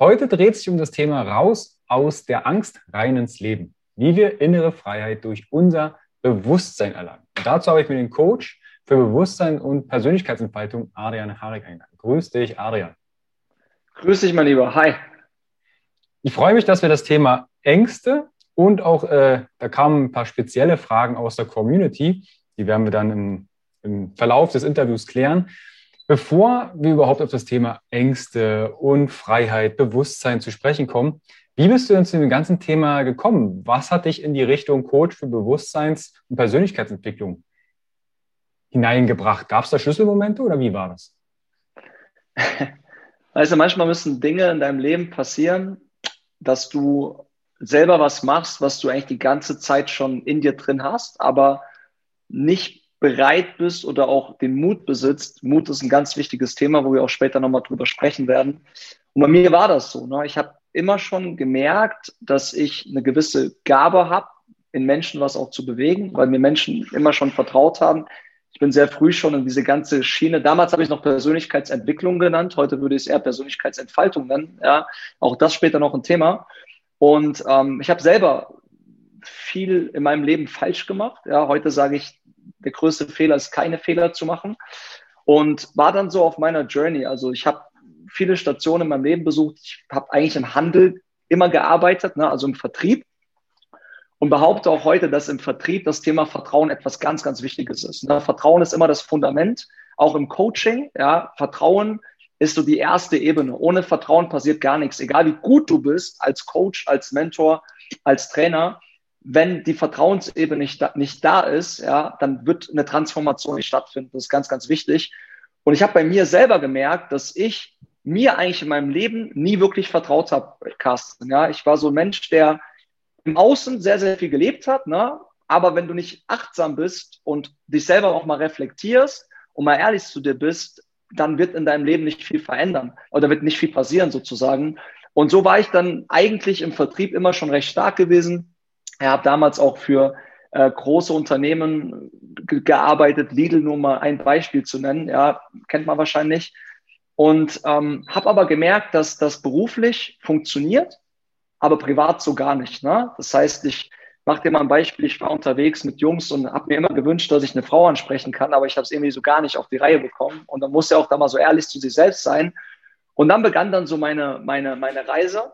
Heute dreht sich um das Thema raus aus der Angst rein ins Leben. Wie wir innere Freiheit durch unser Bewusstsein erlangen. Und dazu habe ich mir den Coach für Bewusstsein und Persönlichkeitsentfaltung Adrian Harig eingeladen. Grüß dich, Adrian. Grüß dich, mein Lieber. Hi. Ich freue mich, dass wir das Thema Ängste und auch, äh, da kamen ein paar spezielle Fragen aus der Community, die werden wir dann im, im Verlauf des Interviews klären. Bevor wir überhaupt auf das Thema Ängste und Freiheit, Bewusstsein zu sprechen kommen, wie bist du denn zu dem ganzen Thema gekommen? Was hat dich in die Richtung Coach für Bewusstseins- und Persönlichkeitsentwicklung hineingebracht? Gab es da Schlüsselmomente oder wie war das? Also manchmal müssen Dinge in deinem Leben passieren, dass du selber was machst, was du eigentlich die ganze Zeit schon in dir drin hast, aber nicht bereit bist oder auch den Mut besitzt. Mut ist ein ganz wichtiges Thema, wo wir auch später nochmal drüber sprechen werden. Und bei mir war das so. Ne? Ich habe immer schon gemerkt, dass ich eine gewisse Gabe habe, in Menschen was auch zu bewegen, weil mir Menschen immer schon vertraut haben. Ich bin sehr früh schon in diese ganze Schiene. Damals habe ich noch Persönlichkeitsentwicklung genannt. Heute würde ich es eher Persönlichkeitsentfaltung nennen. Ja, auch das später noch ein Thema. Und ähm, ich habe selber viel in meinem Leben falsch gemacht. Ja, heute sage ich, der größte Fehler ist, keine Fehler zu machen. Und war dann so auf meiner Journey. Also ich habe viele Stationen in meinem Leben besucht. Ich habe eigentlich im Handel immer gearbeitet, ne, also im Vertrieb und behaupte auch heute, dass im Vertrieb das Thema Vertrauen etwas ganz, ganz Wichtiges ist. Ne? Vertrauen ist immer das Fundament, auch im Coaching. Ja, Vertrauen ist so die erste Ebene. Ohne Vertrauen passiert gar nichts. Egal wie gut du bist als Coach, als Mentor, als Trainer, wenn die Vertrauensebene nicht da, nicht da ist, ja, dann wird eine Transformation nicht stattfinden. Das ist ganz, ganz wichtig. Und ich habe bei mir selber gemerkt, dass ich mir eigentlich in meinem Leben nie wirklich vertraut habe, Carsten. Ja, ich war so ein Mensch, der im Außen sehr, sehr viel gelebt hat, ne? aber wenn du nicht achtsam bist und dich selber auch mal reflektierst und mal ehrlich zu dir bist, dann wird in deinem Leben nicht viel verändern oder wird nicht viel passieren sozusagen. Und so war ich dann eigentlich im Vertrieb immer schon recht stark gewesen. Ich habe damals auch für äh, große Unternehmen gearbeitet, Lidl nur mal ein Beispiel zu nennen, ja, kennt man wahrscheinlich. Und ähm, habe aber gemerkt, dass das beruflich funktioniert, aber privat so gar nicht. Ne? Das heißt, ich mache dir mal ein Beispiel. Ich war unterwegs mit Jungs und habe mir immer gewünscht, dass ich eine Frau ansprechen kann, aber ich habe es irgendwie so gar nicht auf die Reihe bekommen. Und dann muss ja auch da mal so ehrlich zu sich selbst sein. Und dann begann dann so meine, meine, meine Reise.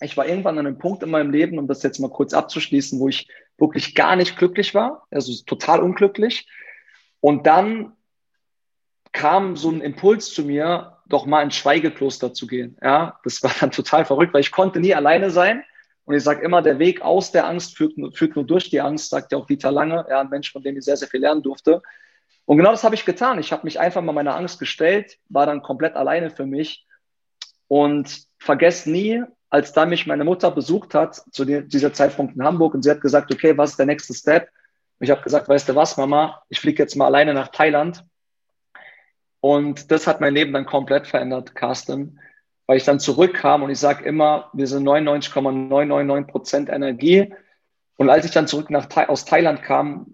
Ich war irgendwann an einem Punkt in meinem Leben, um das jetzt mal kurz abzuschließen, wo ich wirklich gar nicht glücklich war, also total unglücklich. Und dann kam so ein Impuls zu mir, doch mal ins Schweigekloster zu gehen. Ja, das war dann total verrückt, weil ich konnte nie alleine sein. Und ich sage immer, der Weg aus der Angst führt, führt nur durch die Angst, sagt ja auch Dieter Lange, ja, ein Mensch, von dem ich sehr, sehr viel lernen durfte. Und genau das habe ich getan. Ich habe mich einfach mal meiner Angst gestellt, war dann komplett alleine für mich und vergesst nie, als dann mich meine Mutter besucht hat, zu dieser Zeitpunkt in Hamburg, und sie hat gesagt, okay, was ist der nächste Step? Und ich habe gesagt, weißt du was, Mama, ich fliege jetzt mal alleine nach Thailand und das hat mein Leben dann komplett verändert, Carsten. weil ich dann zurückkam und ich sage immer, wir sind 99,999 Prozent Energie. Und als ich dann zurück nach, aus Thailand kam,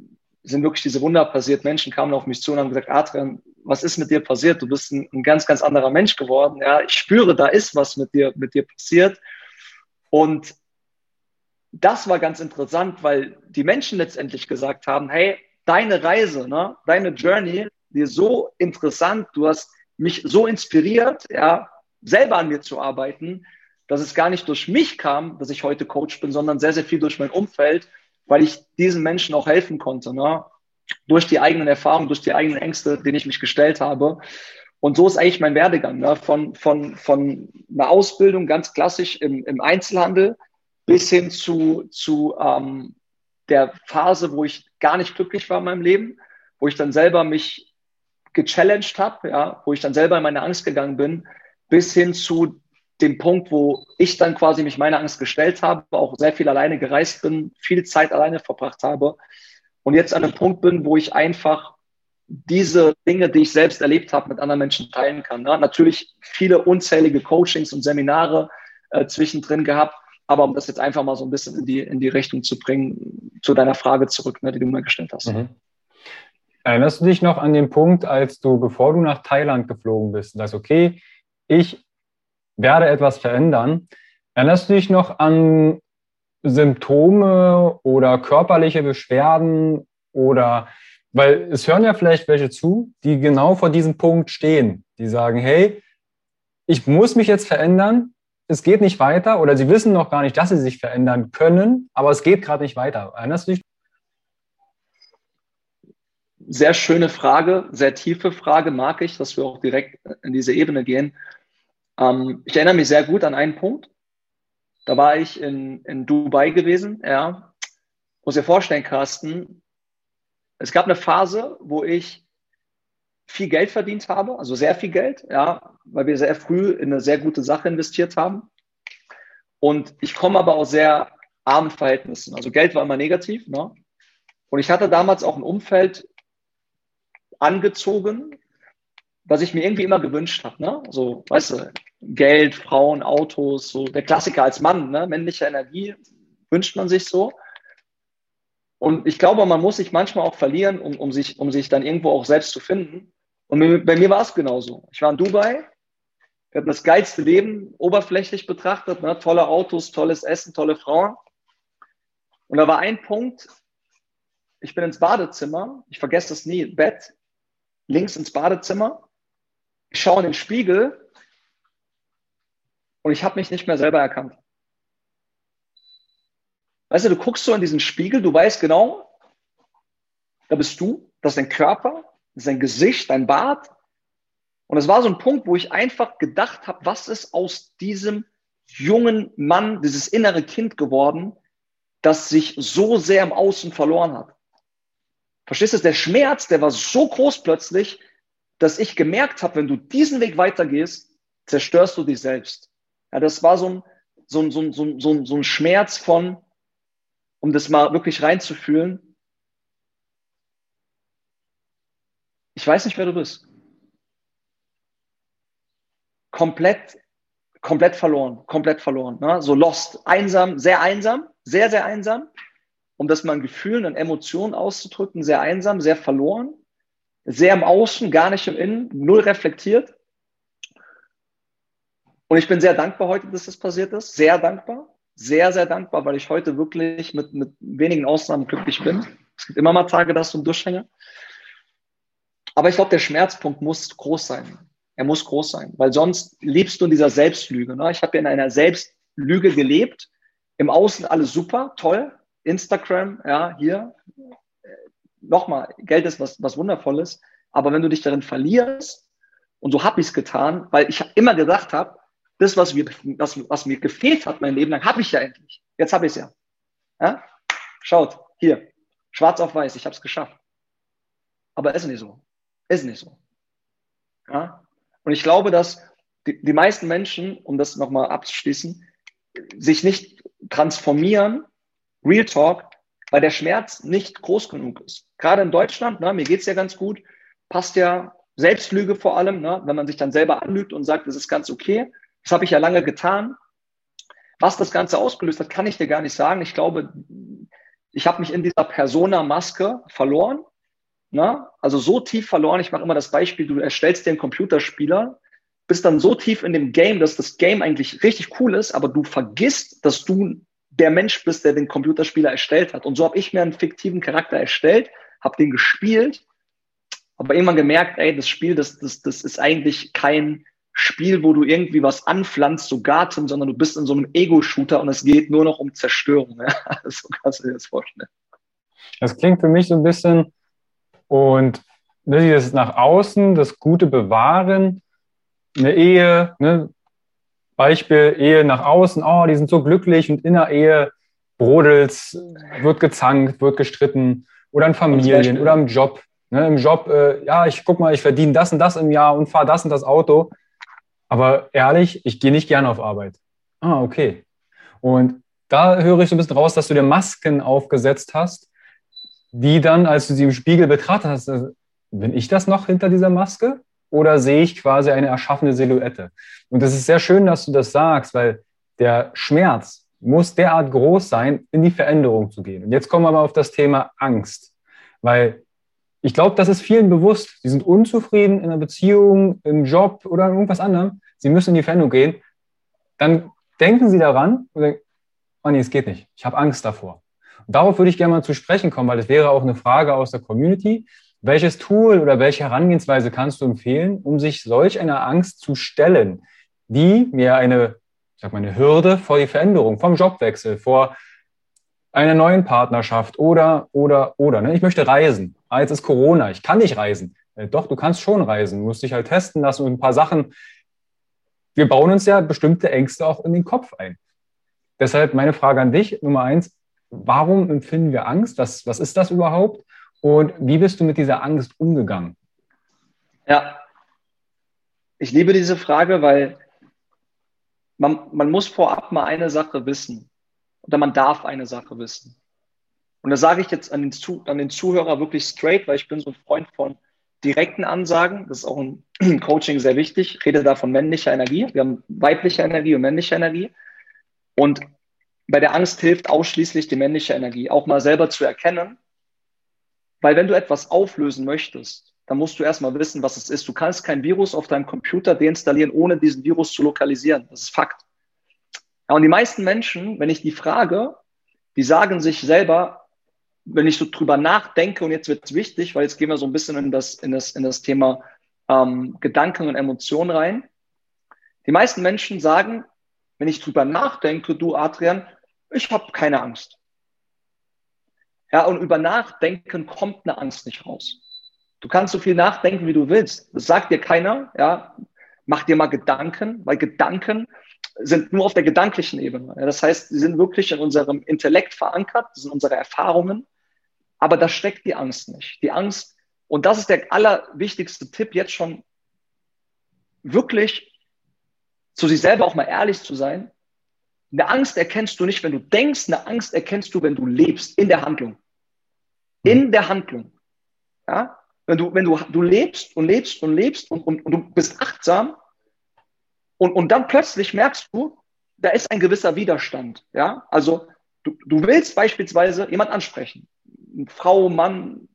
sind wirklich diese Wunder passiert. Menschen kamen auf mich zu und haben gesagt, Adrian, was ist mit dir passiert? Du bist ein, ein, ganz, ganz anderer Mensch geworden. Ja, ich spüre, da ist was mit dir, mit dir passiert. Und das war ganz interessant, weil die Menschen letztendlich gesagt haben, hey, deine Reise, ne, deine Journey, die ist so interessant, du hast mich so inspiriert, ja, selber an mir zu arbeiten, dass es gar nicht durch mich kam, dass ich heute Coach bin, sondern sehr, sehr viel durch mein Umfeld, weil ich diesen Menschen auch helfen konnte. Ne? Durch die eigenen Erfahrungen, durch die eigenen Ängste, denen ich mich gestellt habe. Und so ist eigentlich mein Werdegang. Ne? Von, von, von einer Ausbildung ganz klassisch im, im Einzelhandel bis hin zu, zu ähm, der Phase, wo ich gar nicht glücklich war in meinem Leben, wo ich dann selber mich gechallenged habe, ja, wo ich dann selber in meine Angst gegangen bin, bis hin zu dem Punkt, wo ich dann quasi mich meiner Angst gestellt habe, auch sehr viel alleine gereist bin, viel Zeit alleine verbracht habe und jetzt an einem Punkt bin, wo ich einfach diese Dinge, die ich selbst erlebt habe, mit anderen Menschen teilen kann. Ne? Natürlich viele unzählige Coachings und Seminare äh, zwischendrin gehabt, aber um das jetzt einfach mal so ein bisschen in die, in die Richtung zu bringen, zu deiner Frage zurück, ne, die du mir gestellt hast. Mhm. Erinnerst du dich noch an den Punkt, als du, bevor du nach Thailand geflogen bist, sagst, okay, ich werde etwas verändern. Erinnerst du dich noch an Symptome oder körperliche Beschwerden oder, weil es hören ja vielleicht welche zu, die genau vor diesem Punkt stehen, die sagen, hey, ich muss mich jetzt verändern, es geht nicht weiter oder sie wissen noch gar nicht, dass sie sich verändern können, aber es geht gerade nicht weiter. Erinnerst du dich? Sehr schöne Frage, sehr tiefe Frage, mag ich, dass wir auch direkt in diese Ebene gehen. Ähm, ich erinnere mich sehr gut an einen Punkt. Da war ich in, in Dubai gewesen, ja. Muss dir vorstellen, Carsten, es gab eine Phase, wo ich viel Geld verdient habe, also sehr viel Geld, ja, weil wir sehr früh in eine sehr gute Sache investiert haben. Und ich komme aber aus sehr armen Verhältnissen. Also Geld war immer negativ. Ne? Und ich hatte damals auch ein Umfeld angezogen, was ich mir irgendwie immer gewünscht habe. Ne? So, weißt du, Geld, Frauen, Autos, so der Klassiker als Mann, ne? männliche Energie wünscht man sich so. Und ich glaube, man muss sich manchmal auch verlieren, um, um, sich, um sich dann irgendwo auch selbst zu finden. Und bei mir war es genauso. Ich war in Dubai, wir hatten das geilste Leben, oberflächlich betrachtet, ne? tolle Autos, tolles Essen, tolle Frauen. Und da war ein Punkt, ich bin ins Badezimmer, ich vergesse das nie, Bett, links ins Badezimmer, ich schaue in den Spiegel und ich habe mich nicht mehr selber erkannt. Weißt du, du guckst so in diesen Spiegel, du weißt genau, da bist du, das ist dein Körper, das ist dein Gesicht, dein Bart. Und es war so ein Punkt, wo ich einfach gedacht habe, was ist aus diesem jungen Mann, dieses innere Kind geworden, das sich so sehr im Außen verloren hat. Verstehst du, der Schmerz, der war so groß plötzlich, dass ich gemerkt habe, wenn du diesen Weg weitergehst, zerstörst du dich selbst. Ja, das war so ein, so ein, so ein, so ein, so ein, Schmerz von, um das mal wirklich reinzufühlen. Ich weiß nicht, wer du bist. Komplett, komplett verloren, komplett verloren. Ne? So lost, einsam, sehr einsam, sehr, sehr einsam. Um das mal in Gefühlen und Emotionen auszudrücken, sehr einsam, sehr verloren, sehr im Außen, gar nicht im Innen, null reflektiert. Und ich bin sehr dankbar heute, dass das passiert ist. Sehr dankbar. Sehr, sehr dankbar, weil ich heute wirklich mit, mit wenigen Ausnahmen glücklich bin. Es gibt immer mal Tage, dass du ein Durchhänge. Aber ich glaube, der Schmerzpunkt muss groß sein. Er muss groß sein, weil sonst lebst du in dieser Selbstlüge. Ne? Ich habe ja in einer Selbstlüge gelebt. Im Außen alles super, toll. Instagram, ja, hier. Nochmal, Geld ist was, was Wundervolles. Aber wenn du dich darin verlierst, und so habe ich es getan, weil ich immer gedacht habe, das, was mir, was, was mir gefehlt hat mein Leben lang, habe ich ja endlich. Jetzt habe ich es ja. ja. Schaut, hier, schwarz auf weiß, ich habe es geschafft. Aber ist nicht so. Ist nicht so. Ja? Und ich glaube, dass die, die meisten Menschen, um das nochmal abzuschließen, sich nicht transformieren, Real Talk, weil der Schmerz nicht groß genug ist. Gerade in Deutschland, ne, mir geht's ja ganz gut, passt ja Selbstlüge vor allem, ne, wenn man sich dann selber anlügt und sagt, das ist ganz okay, Das habe ich ja lange getan. Was das Ganze ausgelöst hat, kann ich dir gar nicht sagen. Ich glaube, ich habe mich in dieser Persona-Maske verloren. Na? Also so tief verloren. Ich mache immer das Beispiel, du erstellst dir einen Computerspieler, bist dann so tief in dem Game, dass das Game eigentlich richtig cool ist, aber du vergisst, dass du der Mensch bist, der den Computerspieler erstellt hat. Und so habe ich mir einen fiktiven Charakter erstellt, habe den gespielt, aber irgendwann gemerkt, ey, das Spiel, das, das, das ist eigentlich kein Spiel, wo du irgendwie was anpflanzt, so Garten, sondern du bist in so einem Ego-Shooter und es geht nur noch um Zerstörung. Ja? So kannst du dir das vorstellen. Das klingt für mich so ein bisschen und ne, dieses nach außen, das Gute bewahren, eine Ehe, ne, Beispiel Ehe nach außen, oh, die sind so glücklich und in der Ehe brodelt's, wird gezankt, wird gestritten oder in Familien oder im Job. Ne, Im Job, äh, ja, ich guck mal, ich verdiene das und das im Jahr und fahre das und das Auto. Aber ehrlich, ich gehe nicht gerne auf Arbeit. Ah, okay. Und da höre ich so ein bisschen raus, dass du dir Masken aufgesetzt hast, die dann, als du sie im Spiegel betrachtet hast, äh, bin ich das noch hinter dieser Maske? oder sehe ich quasi eine erschaffene Silhouette? Und das ist sehr schön, dass du das sagst, weil der Schmerz muss derart groß sein, in die Veränderung zu gehen. Und jetzt kommen wir mal auf das Thema Angst, weil ich glaube, das ist vielen bewusst. Sie sind unzufrieden in einer Beziehung, im Job oder irgendwas anderem. Sie müssen in die Veränderung gehen. Dann denken Sie daran und denken, oh nee, es geht nicht. Ich habe Angst davor. Und darauf würde ich gerne mal zu sprechen kommen, weil es wäre auch eine Frage aus der Community. Welches Tool oder welche Herangehensweise kannst du empfehlen, um sich solch einer Angst zu stellen, die mir eine, ich sag mal, eine Hürde vor die Veränderung, vom Jobwechsel, vor einer neuen Partnerschaft oder, oder, oder. Ne? Ich möchte reisen. Ah, jetzt ist Corona, ich kann nicht reisen. Äh, doch, du kannst schon reisen. Du musst dich halt testen lassen und ein paar Sachen. Wir bauen uns ja bestimmte Ängste auch in den Kopf ein. Deshalb meine Frage an dich, Nummer eins, warum empfinden wir Angst? Was, was ist das überhaupt? Und wie bist du mit dieser Angst umgegangen? Ja, ich liebe diese Frage, weil man, man muss vorab mal eine Sache wissen. Oder man darf eine Sache wissen. Und das sage ich jetzt an den, Zu an den Zuhörer wirklich straight, weil ich bin so ein Freund von direkten Ansagen. Das ist auch im Coaching sehr wichtig. Ich rede da von männlicher Energie. Wir haben weibliche Energie und männliche Energie. Und bei der Angst hilft ausschließlich die männliche Energie, auch mal selber zu erkennen, weil wenn du etwas auflösen möchtest, dann musst du erstmal wissen, was es ist. Du kannst kein Virus auf deinem Computer deinstallieren, ohne diesen Virus zu lokalisieren. Das ist Fakt. Ja, und die meisten Menschen, wenn ich die frage, die sagen sich selber, wenn ich so drüber nachdenke, und jetzt wird es wichtig, weil jetzt gehen wir so ein bisschen in das, in das, in das Thema ähm, Gedanken und Emotionen rein. Die meisten Menschen sagen, wenn ich drüber nachdenke, du Adrian, ich habe keine Angst. Ja, und über Nachdenken kommt eine Angst nicht raus. Du kannst so viel nachdenken, wie du willst. Das sagt dir keiner. Ja, mach dir mal Gedanken, weil Gedanken sind nur auf der gedanklichen Ebene. Ja, das heißt, sie sind wirklich in unserem Intellekt verankert, das sind unsere Erfahrungen. Aber da steckt die Angst nicht. Die Angst, und das ist der allerwichtigste Tipp, jetzt schon wirklich zu sich selber auch mal ehrlich zu sein. Eine Angst erkennst du nicht, wenn du denkst, eine Angst erkennst du, wenn du lebst, in der Handlung in der Handlung. Ja? Wenn du, wenn du, du lebst und lebst und lebst und, und, und du bist achtsam und, und dann plötzlich merkst du, da ist ein gewisser Widerstand. Ja? Also du, du willst beispielsweise jemand ansprechen. Frau, Mann,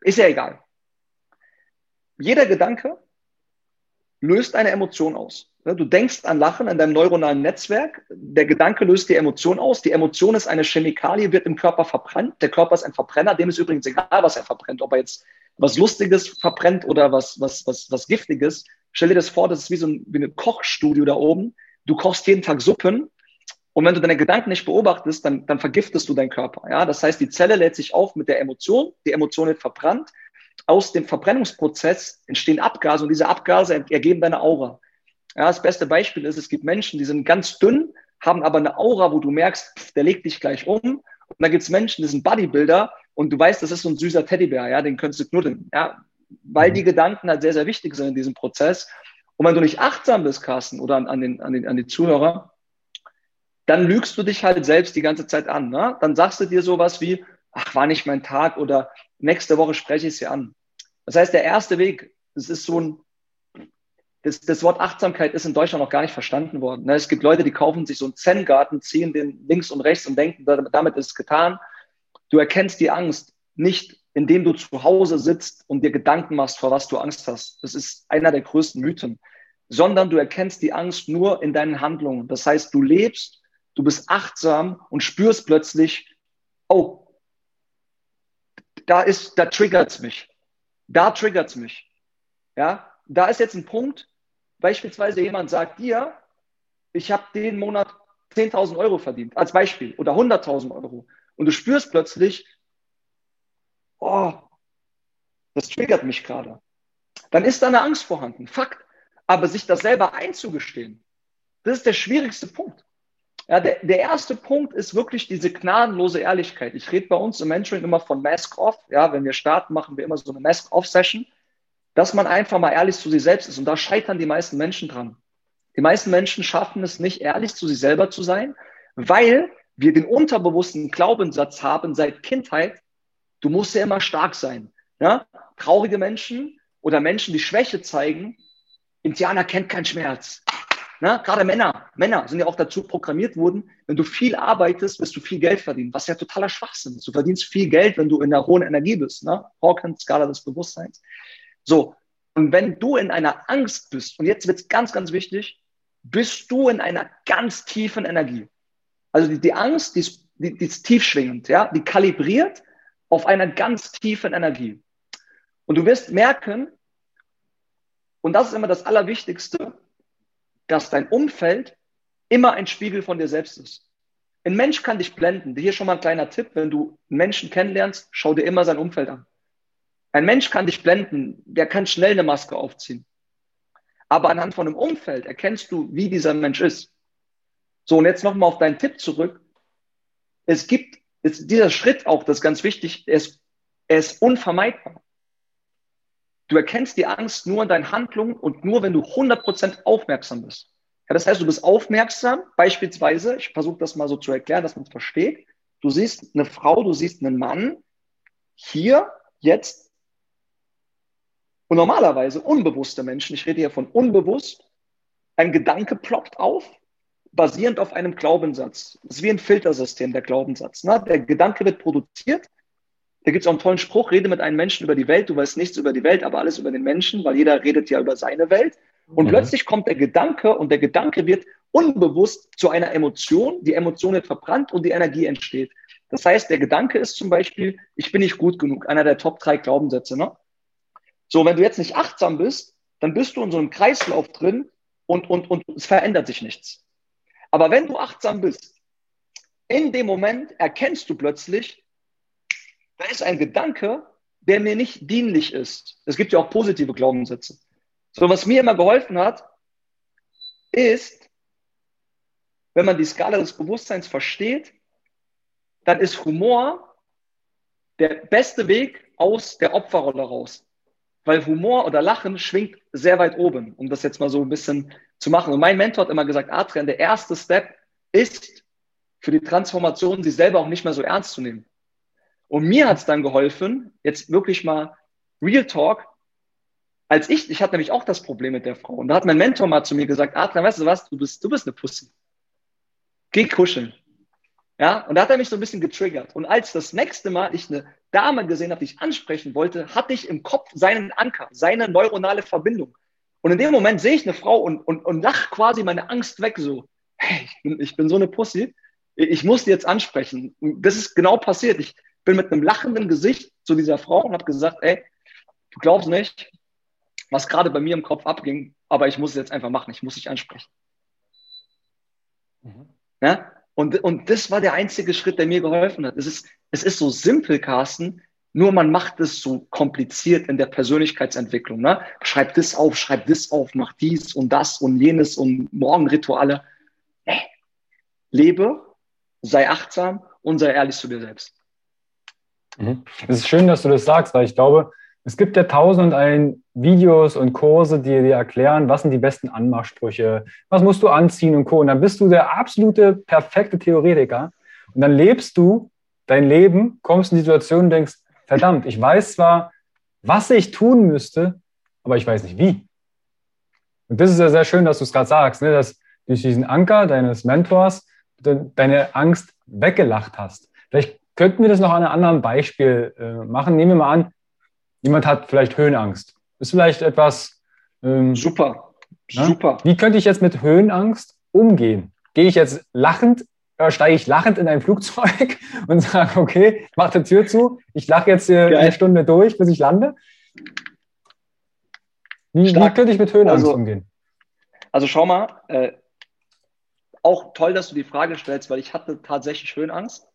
ist ja egal. Jeder Gedanke löst eine Emotion aus. Du denkst an Lachen in deinem neuronalen Netzwerk. Der Gedanke löst die Emotion aus. Die Emotion ist eine Chemikalie, wird im Körper verbrannt. Der Körper ist ein Verbrenner. Dem ist übrigens egal, was er verbrennt. Ob er jetzt was Lustiges verbrennt oder was, was, was, was Giftiges. Stell dir das vor, das ist wie so ein, wie eine Kochstudio da oben. Du kochst jeden Tag Suppen. Und wenn du deine Gedanken nicht beobachtest, dann, dann vergiftest du deinen Körper. Ja, das heißt, die Zelle lädt sich auf mit der Emotion. Die Emotion wird verbrannt. Aus dem Verbrennungsprozess entstehen Abgase und diese Abgase ergeben deine Aura. Ja, das beste Beispiel ist, es gibt Menschen, die sind ganz dünn, haben aber eine Aura, wo du merkst, pff, der legt dich gleich um. Und dann gibt es Menschen, die sind Bodybuilder und du weißt, das ist so ein süßer Teddybär, ja, den könntest du knuddeln, ja, weil die mhm. Gedanken halt sehr, sehr wichtig sind in diesem Prozess. Und wenn du nicht achtsam bist, Carsten, oder an, an, den, an, den, an die Zuhörer, dann lügst du dich halt selbst die ganze Zeit an. Ne? Dann sagst du dir sowas wie, ach, war nicht mein Tag oder nächste Woche spreche ich dir an. Das heißt, der erste Weg, es ist so ein das, das Wort Achtsamkeit ist in Deutschland noch gar nicht verstanden worden. Ne? Es gibt Leute, die kaufen sich so einen Zen-Garten, ziehen den links und rechts und denken, damit ist es getan. Du erkennst die Angst nicht, indem du zu Hause sitzt und dir Gedanken machst, vor was du Angst hast. Das ist einer der größten Mythen. Sondern du erkennst die Angst nur in deinen Handlungen. Das heißt, du lebst, du bist achtsam und spürst plötzlich, oh, da ist, da triggert's mich. Da triggert's mich. Ja, da ist jetzt ein Punkt, beispielsweise jemand sagt dir, ich habe den Monat 10.000 Euro verdient, als Beispiel, oder 100.000 Euro. Und du spürst plötzlich, oh, das triggert mich gerade. Dann ist da eine Angst vorhanden, Fakt. Aber sich das selber einzugestehen, das ist der schwierigste Punkt. Ja, der, der erste Punkt ist wirklich diese gnadenlose Ehrlichkeit. Ich rede bei uns im Mentoring immer von Mask Off. Ja, wenn wir starten, machen wir immer so eine Mask Off Session dass man einfach mal ehrlich zu sich selbst ist. Und da scheitern die meisten Menschen dran. Die meisten Menschen schaffen es nicht, ehrlich zu sich selber zu sein, weil wir den unterbewussten Glaubenssatz haben seit Kindheit, du musst ja immer stark sein. Ja? Traurige Menschen oder Menschen, die Schwäche zeigen, Indianer kennt keinen Schmerz. Na, gerade Männer, Männer sind ja auch dazu programmiert worden, wenn du viel arbeitest, wirst du viel Geld verdienen, was ja totaler Schwachsinn ist. Du verdienst viel Geld, wenn du in der hohen Energie bist, ne? Hawkins, Skala des Bewusstseins. So, und wenn du in einer Angst bist, und jetzt wird es ganz, ganz wichtig, bist du in einer ganz tiefen Energie. Also die, die Angst, die ist, die, die ist tiefschwingend, ja, die kalibriert auf einer ganz tiefen Energie. Und du wirst merken, und das ist immer das Allerwichtigste, dass dein Umfeld immer ein Spiegel von dir selbst ist. Ein Mensch kann dich blenden. Hier schon mal ein kleiner Tipp, wenn du einen Menschen kennenlernst, schau dir immer sein Umfeld an. Ein Mensch kann dich blenden, der kann schnell eine Maske aufziehen. Aber anhand von einem Umfeld erkennst du, wie dieser Mensch ist. So, und jetzt nochmal auf deinen Tipp zurück. Es gibt, ist dieser Schritt auch, das ist ganz wichtig, er ist, er ist unvermeidbar. Du erkennst die Angst nur in deinen Handlungen und nur, wenn du 100% aufmerksam bist. Ja, das heißt, du bist aufmerksam, beispielsweise, ich versuche das mal so zu erklären, dass man es versteht. Du siehst eine Frau, du siehst einen Mann hier, jetzt und normalerweise unbewusste Menschen, ich rede hier von unbewusst, ein Gedanke ploppt auf, basierend auf einem Glaubenssatz. Das ist wie ein Filtersystem, der Glaubenssatz. Ne? Der Gedanke wird produziert. Da gibt es auch einen tollen Spruch, rede mit einem Menschen über die Welt. Du weißt nichts über die Welt, aber alles über den Menschen, weil jeder redet ja über seine Welt. Und mhm. plötzlich kommt der Gedanke und der Gedanke wird unbewusst zu einer Emotion. Die Emotion wird verbrannt und die Energie entsteht. Das heißt, der Gedanke ist zum Beispiel, ich bin nicht gut genug, einer der Top drei Glaubenssätze. Ne? So, wenn du jetzt nicht achtsam bist, dann bist du in so einem Kreislauf drin und, und, und es verändert sich nichts. Aber wenn du achtsam bist, in dem Moment erkennst du plötzlich, da ist ein Gedanke, der mir nicht dienlich ist. Es gibt ja auch positive Glaubenssätze. So, was mir immer geholfen hat, ist, wenn man die Skala des Bewusstseins versteht, dann ist Humor der beste Weg aus der Opferrolle raus weil Humor oder Lachen schwingt sehr weit oben, um das jetzt mal so ein bisschen zu machen. Und mein Mentor hat immer gesagt, Adrian, der erste Step ist für die Transformation, sich selber auch nicht mehr so ernst zu nehmen. Und mir hat es dann geholfen, jetzt wirklich mal Real Talk, als ich, ich hatte nämlich auch das Problem mit der Frau. Und da hat mein Mentor mal zu mir gesagt, Adrian, weißt du was, du bist, du bist eine Pussy. Geh kuscheln. Ja, und da hat er mich so ein bisschen getriggert. Und als das nächste Mal ich eine Dame gesehen habe, die ich ansprechen wollte, hatte ich im Kopf seinen Anker, seine neuronale Verbindung. Und in dem Moment sehe ich eine Frau und, und, und lach quasi meine Angst weg, so, hey, ich bin, ich bin so eine Pussy, ich muss die jetzt ansprechen. Und das ist genau passiert. Ich bin mit einem lachenden Gesicht zu dieser Frau und habe gesagt, ey, du glaubst nicht, was gerade bei mir im Kopf abging, aber ich muss es jetzt einfach machen, ich muss dich ansprechen. Mhm. Ja? Und, und das war der einzige Schritt, der mir geholfen hat. Es ist, es ist so simpel, Carsten, nur man macht es so kompliziert in der Persönlichkeitsentwicklung. Ne? Schreib das auf, schreib das auf, mach dies und das und jenes und Morgenrituale. Nee. Lebe, sei achtsam und sei ehrlich zu dir selbst. Mhm. Es ist schön, dass du das sagst, weil ich glaube, es gibt ja tausend und ein Videos und Kurse, die dir erklären, was sind die besten Anmachsprüche, was musst du anziehen und Co. Und dann bist du der absolute perfekte Theoretiker. Und dann lebst du dein Leben, kommst in die Situation und denkst, verdammt, ich weiß zwar, was ich tun müsste, aber ich weiß nicht wie. Und das ist ja sehr schön, dass du es gerade sagst, ne? dass durch diesen Anker deines Mentors de deine Angst weggelacht hast. Vielleicht könnten wir das noch an einem anderen Beispiel äh, machen. Nehmen wir mal an, jemand hat vielleicht Höhenangst. Ist vielleicht etwas. Ähm, super, ne? super. Wie könnte ich jetzt mit Höhenangst umgehen? Gehe ich jetzt lachend, äh, steige ich lachend in ein Flugzeug und sage, okay, ich mache die Tür zu, ich lache jetzt hier Geil. eine Stunde durch, bis ich lande? Wie, wie könnte ich mit Höhenangst also, umgehen? Also schau mal, äh, auch toll, dass du die Frage stellst, weil ich hatte tatsächlich Höhenangst.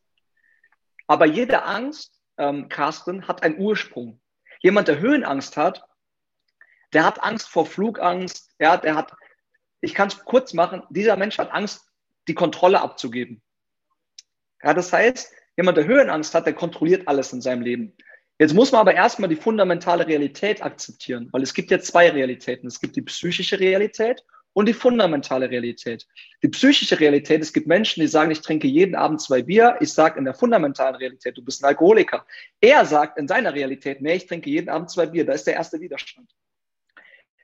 Aber jede Angst, ähm, Carsten, hat einen Ursprung. Jemand, der Höhenangst hat, der hat Angst vor Flugangst, ja, der hat, ich kann es kurz machen, dieser Mensch hat Angst, die Kontrolle abzugeben. Ja, das heißt, jemand, der Höhenangst hat, der kontrolliert alles in seinem Leben. Jetzt muss man aber erstmal die fundamentale Realität akzeptieren, weil es gibt ja zwei Realitäten. Es gibt die psychische Realität und die fundamentale Realität. Die psychische Realität, es gibt Menschen, die sagen, ich trinke jeden Abend zwei Bier. Ich sage in der fundamentalen Realität, du bist ein Alkoholiker. Er sagt in seiner Realität, nee, ich trinke jeden Abend zwei Bier. Da ist der erste Widerstand.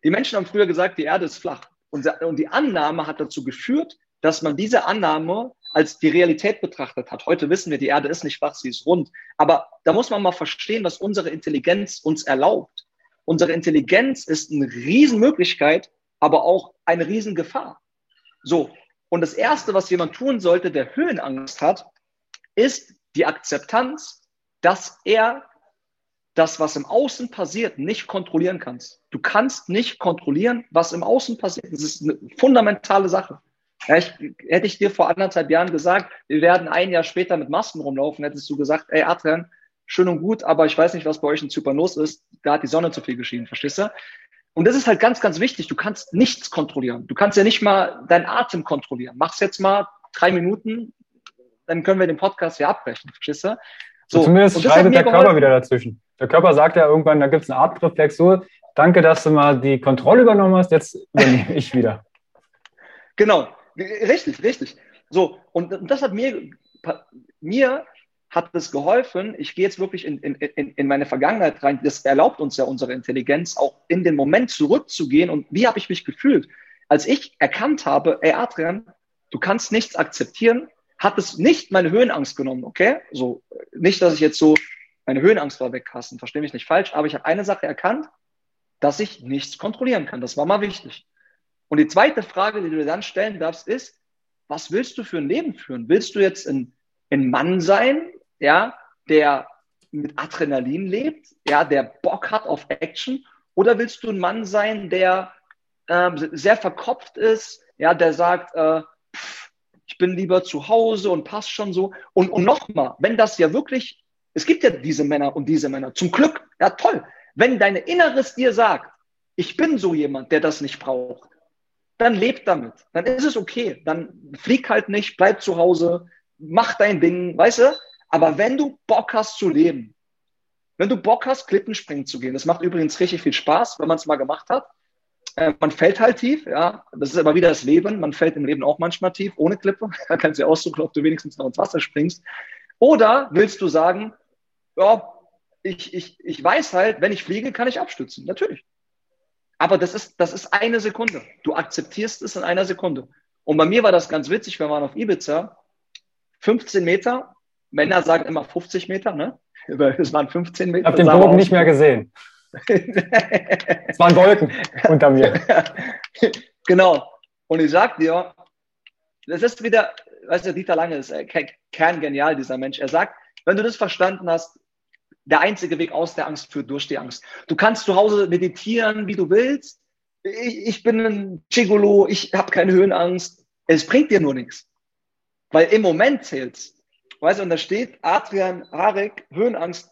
Die Menschen haben früher gesagt, die Erde ist flach. Und die Annahme hat dazu geführt, dass man diese Annahme als die Realität betrachtet hat. Heute wissen wir, die Erde ist nicht flach, sie ist rund. Aber da muss man mal verstehen, was unsere Intelligenz uns erlaubt. Unsere Intelligenz ist eine Riesenmöglichkeit, aber auch eine Riesengefahr. So, und das Erste, was jemand tun sollte, der Höhenangst hat, ist die Akzeptanz, dass er das, was im Außen passiert, nicht kontrollieren kann. Du kannst nicht kontrollieren, was im Außen passiert. Das ist eine fundamentale Sache. Ja, ich, hätte ich dir vor anderthalb Jahren gesagt, wir werden ein Jahr später mit Masken rumlaufen, hättest du gesagt, ey Adrian, schön und gut, aber ich weiß nicht, was bei euch in Zypern los ist. Da hat die Sonne zu viel geschienen, verstehst du? Und das ist halt ganz, ganz wichtig. Du kannst nichts kontrollieren. Du kannst ja nicht mal deinen Atem kontrollieren. Mach's jetzt mal drei Minuten, dann können wir den Podcast hier abbrechen. Verstehst du? So, Zumindest schreitet der Körper wieder dazwischen. Der Körper sagt ja irgendwann, da gibt es einen Atemreflex. So, danke, dass du mal die Kontrolle übernommen hast. Jetzt übernehme ich wieder. Genau. Richtig, richtig. So, und das hat mir, mir hat es geholfen. Ich gehe jetzt wirklich in, in, in, in meine Vergangenheit rein. Das erlaubt uns ja unsere Intelligenz, auch in den Moment zurückzugehen. Und wie habe ich mich gefühlt? Als ich erkannt habe, ey Adrian, du kannst nichts akzeptieren, hat es nicht meine Höhenangst genommen, okay? So, nicht, dass ich jetzt so, meine Höhenangst war wegkassen, verstehe mich nicht falsch, aber ich habe eine Sache erkannt, dass ich nichts kontrollieren kann. Das war mal wichtig. Und die zweite Frage, die du dir dann stellen darfst, ist, was willst du für ein Leben führen? Willst du jetzt ein, ein Mann sein, ja, der mit Adrenalin lebt, ja, der Bock hat auf Action? Oder willst du ein Mann sein, der äh, sehr verkopft ist, ja, der sagt, äh, pff, ich bin lieber zu Hause und passt schon so. Und, und nochmal, wenn das ja wirklich, es gibt ja diese Männer und diese Männer, zum Glück, ja toll. Wenn deine Inneres dir sagt, ich bin so jemand, der das nicht braucht, dann lebt damit. Dann ist es okay. Dann flieg halt nicht, bleib zu Hause, mach dein Ding, weißt du? Aber wenn du Bock hast zu leben, wenn du Bock hast, Klippenspringen zu gehen, das macht übrigens richtig viel Spaß, wenn man es mal gemacht hat. Äh, man fällt halt tief, ja. Das ist aber wieder das Leben. Man fällt im Leben auch manchmal tief, ohne Klippe. Da kannst du ja aussuchen, ob du wenigstens noch ins Wasser springst. Oder willst du sagen, ja, ich, ich, ich weiß halt, wenn ich fliege, kann ich abstützen. Natürlich. Aber das ist, das ist eine Sekunde. Du akzeptierst es in einer Sekunde. Und bei mir war das ganz witzig, wir waren auf Ibiza, 15 Meter, Männer sagen immer 50 Meter, ne? Es waren 15 Meter. Ich habe den Bogen nicht mehr gesehen. es waren Wolken unter mir. genau. Und ich sag dir, das ist wieder, weißt du, Dieter Lange ist äh, kerngenial, dieser Mensch. Er sagt, wenn du das verstanden hast, der einzige Weg aus der Angst führt durch die Angst. Du kannst zu Hause meditieren, wie du willst. Ich, ich bin ein Chigolo, ich habe keine Höhenangst. Es bringt dir nur nichts. Weil im Moment zählt's. Weißt du, und da steht Adrian Harek, Höhenangst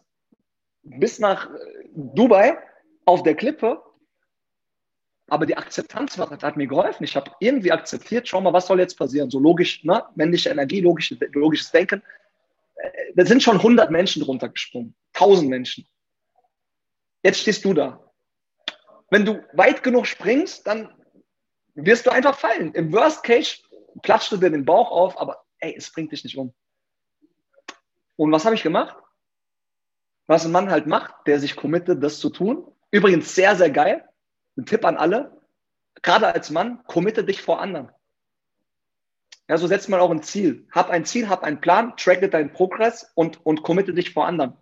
bis nach äh, Dubai auf der Klippe. Aber die Akzeptanz hat, hat mir geholfen. Ich habe irgendwie akzeptiert, schau mal, was soll jetzt passieren? So logisch, ne? männliche Energie, logisch, logisches Denken. Äh, da sind schon 100 Menschen drunter gesprungen. 1000 Menschen. Jetzt stehst du da. Wenn du weit genug springst, dann wirst du einfach fallen. Im Worst Case platscht du dir den Bauch auf, aber ey, es bringt dich nicht um. Und was habe ich gemacht? Was ein Mann halt macht, der sich committet, das zu tun. Übrigens sehr, sehr geil. Ein Tipp an alle. gerade als Mann, committe dich vor anderen. Ja, so setzt man auch ein Ziel. Hab ein Ziel, hab einen Plan, tracke deinen Progress und, und committe dich vor anderen.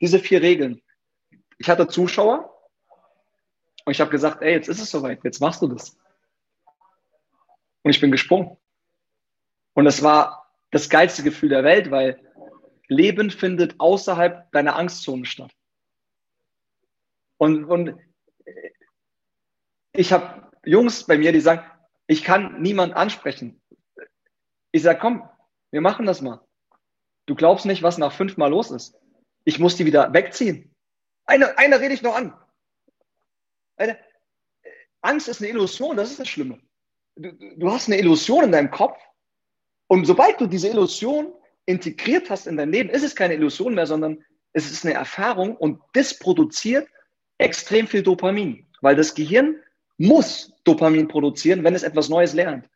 Diese vier Regeln. Ich hatte Zuschauer und ich habe gesagt, ey, jetzt ist es soweit, jetzt machst du das. Und ich bin gesprungen. Und das war das geilste Gefühl der Welt, weil Leben findet außerhalb deiner Angstzone statt. Und, und ich habe Jungs bei mir, die sagen, ich kann niemand ansprechen. Ich sage, komm, wir machen das mal. Du glaubst nicht, was nach fünfmal los ist. Ich muss die wieder wegziehen. Eine, eine rede ich noch an. Eine, Angst ist eine Illusion, das ist das Schlimme. Du, du hast eine Illusion in deinem Kopf und sobald du diese Illusion integriert hast in dein Leben, ist es keine Illusion mehr, sondern es ist eine Erfahrung und das produziert extrem viel Dopamin, weil das Gehirn muss Dopamin produzieren, wenn es etwas Neues lernt.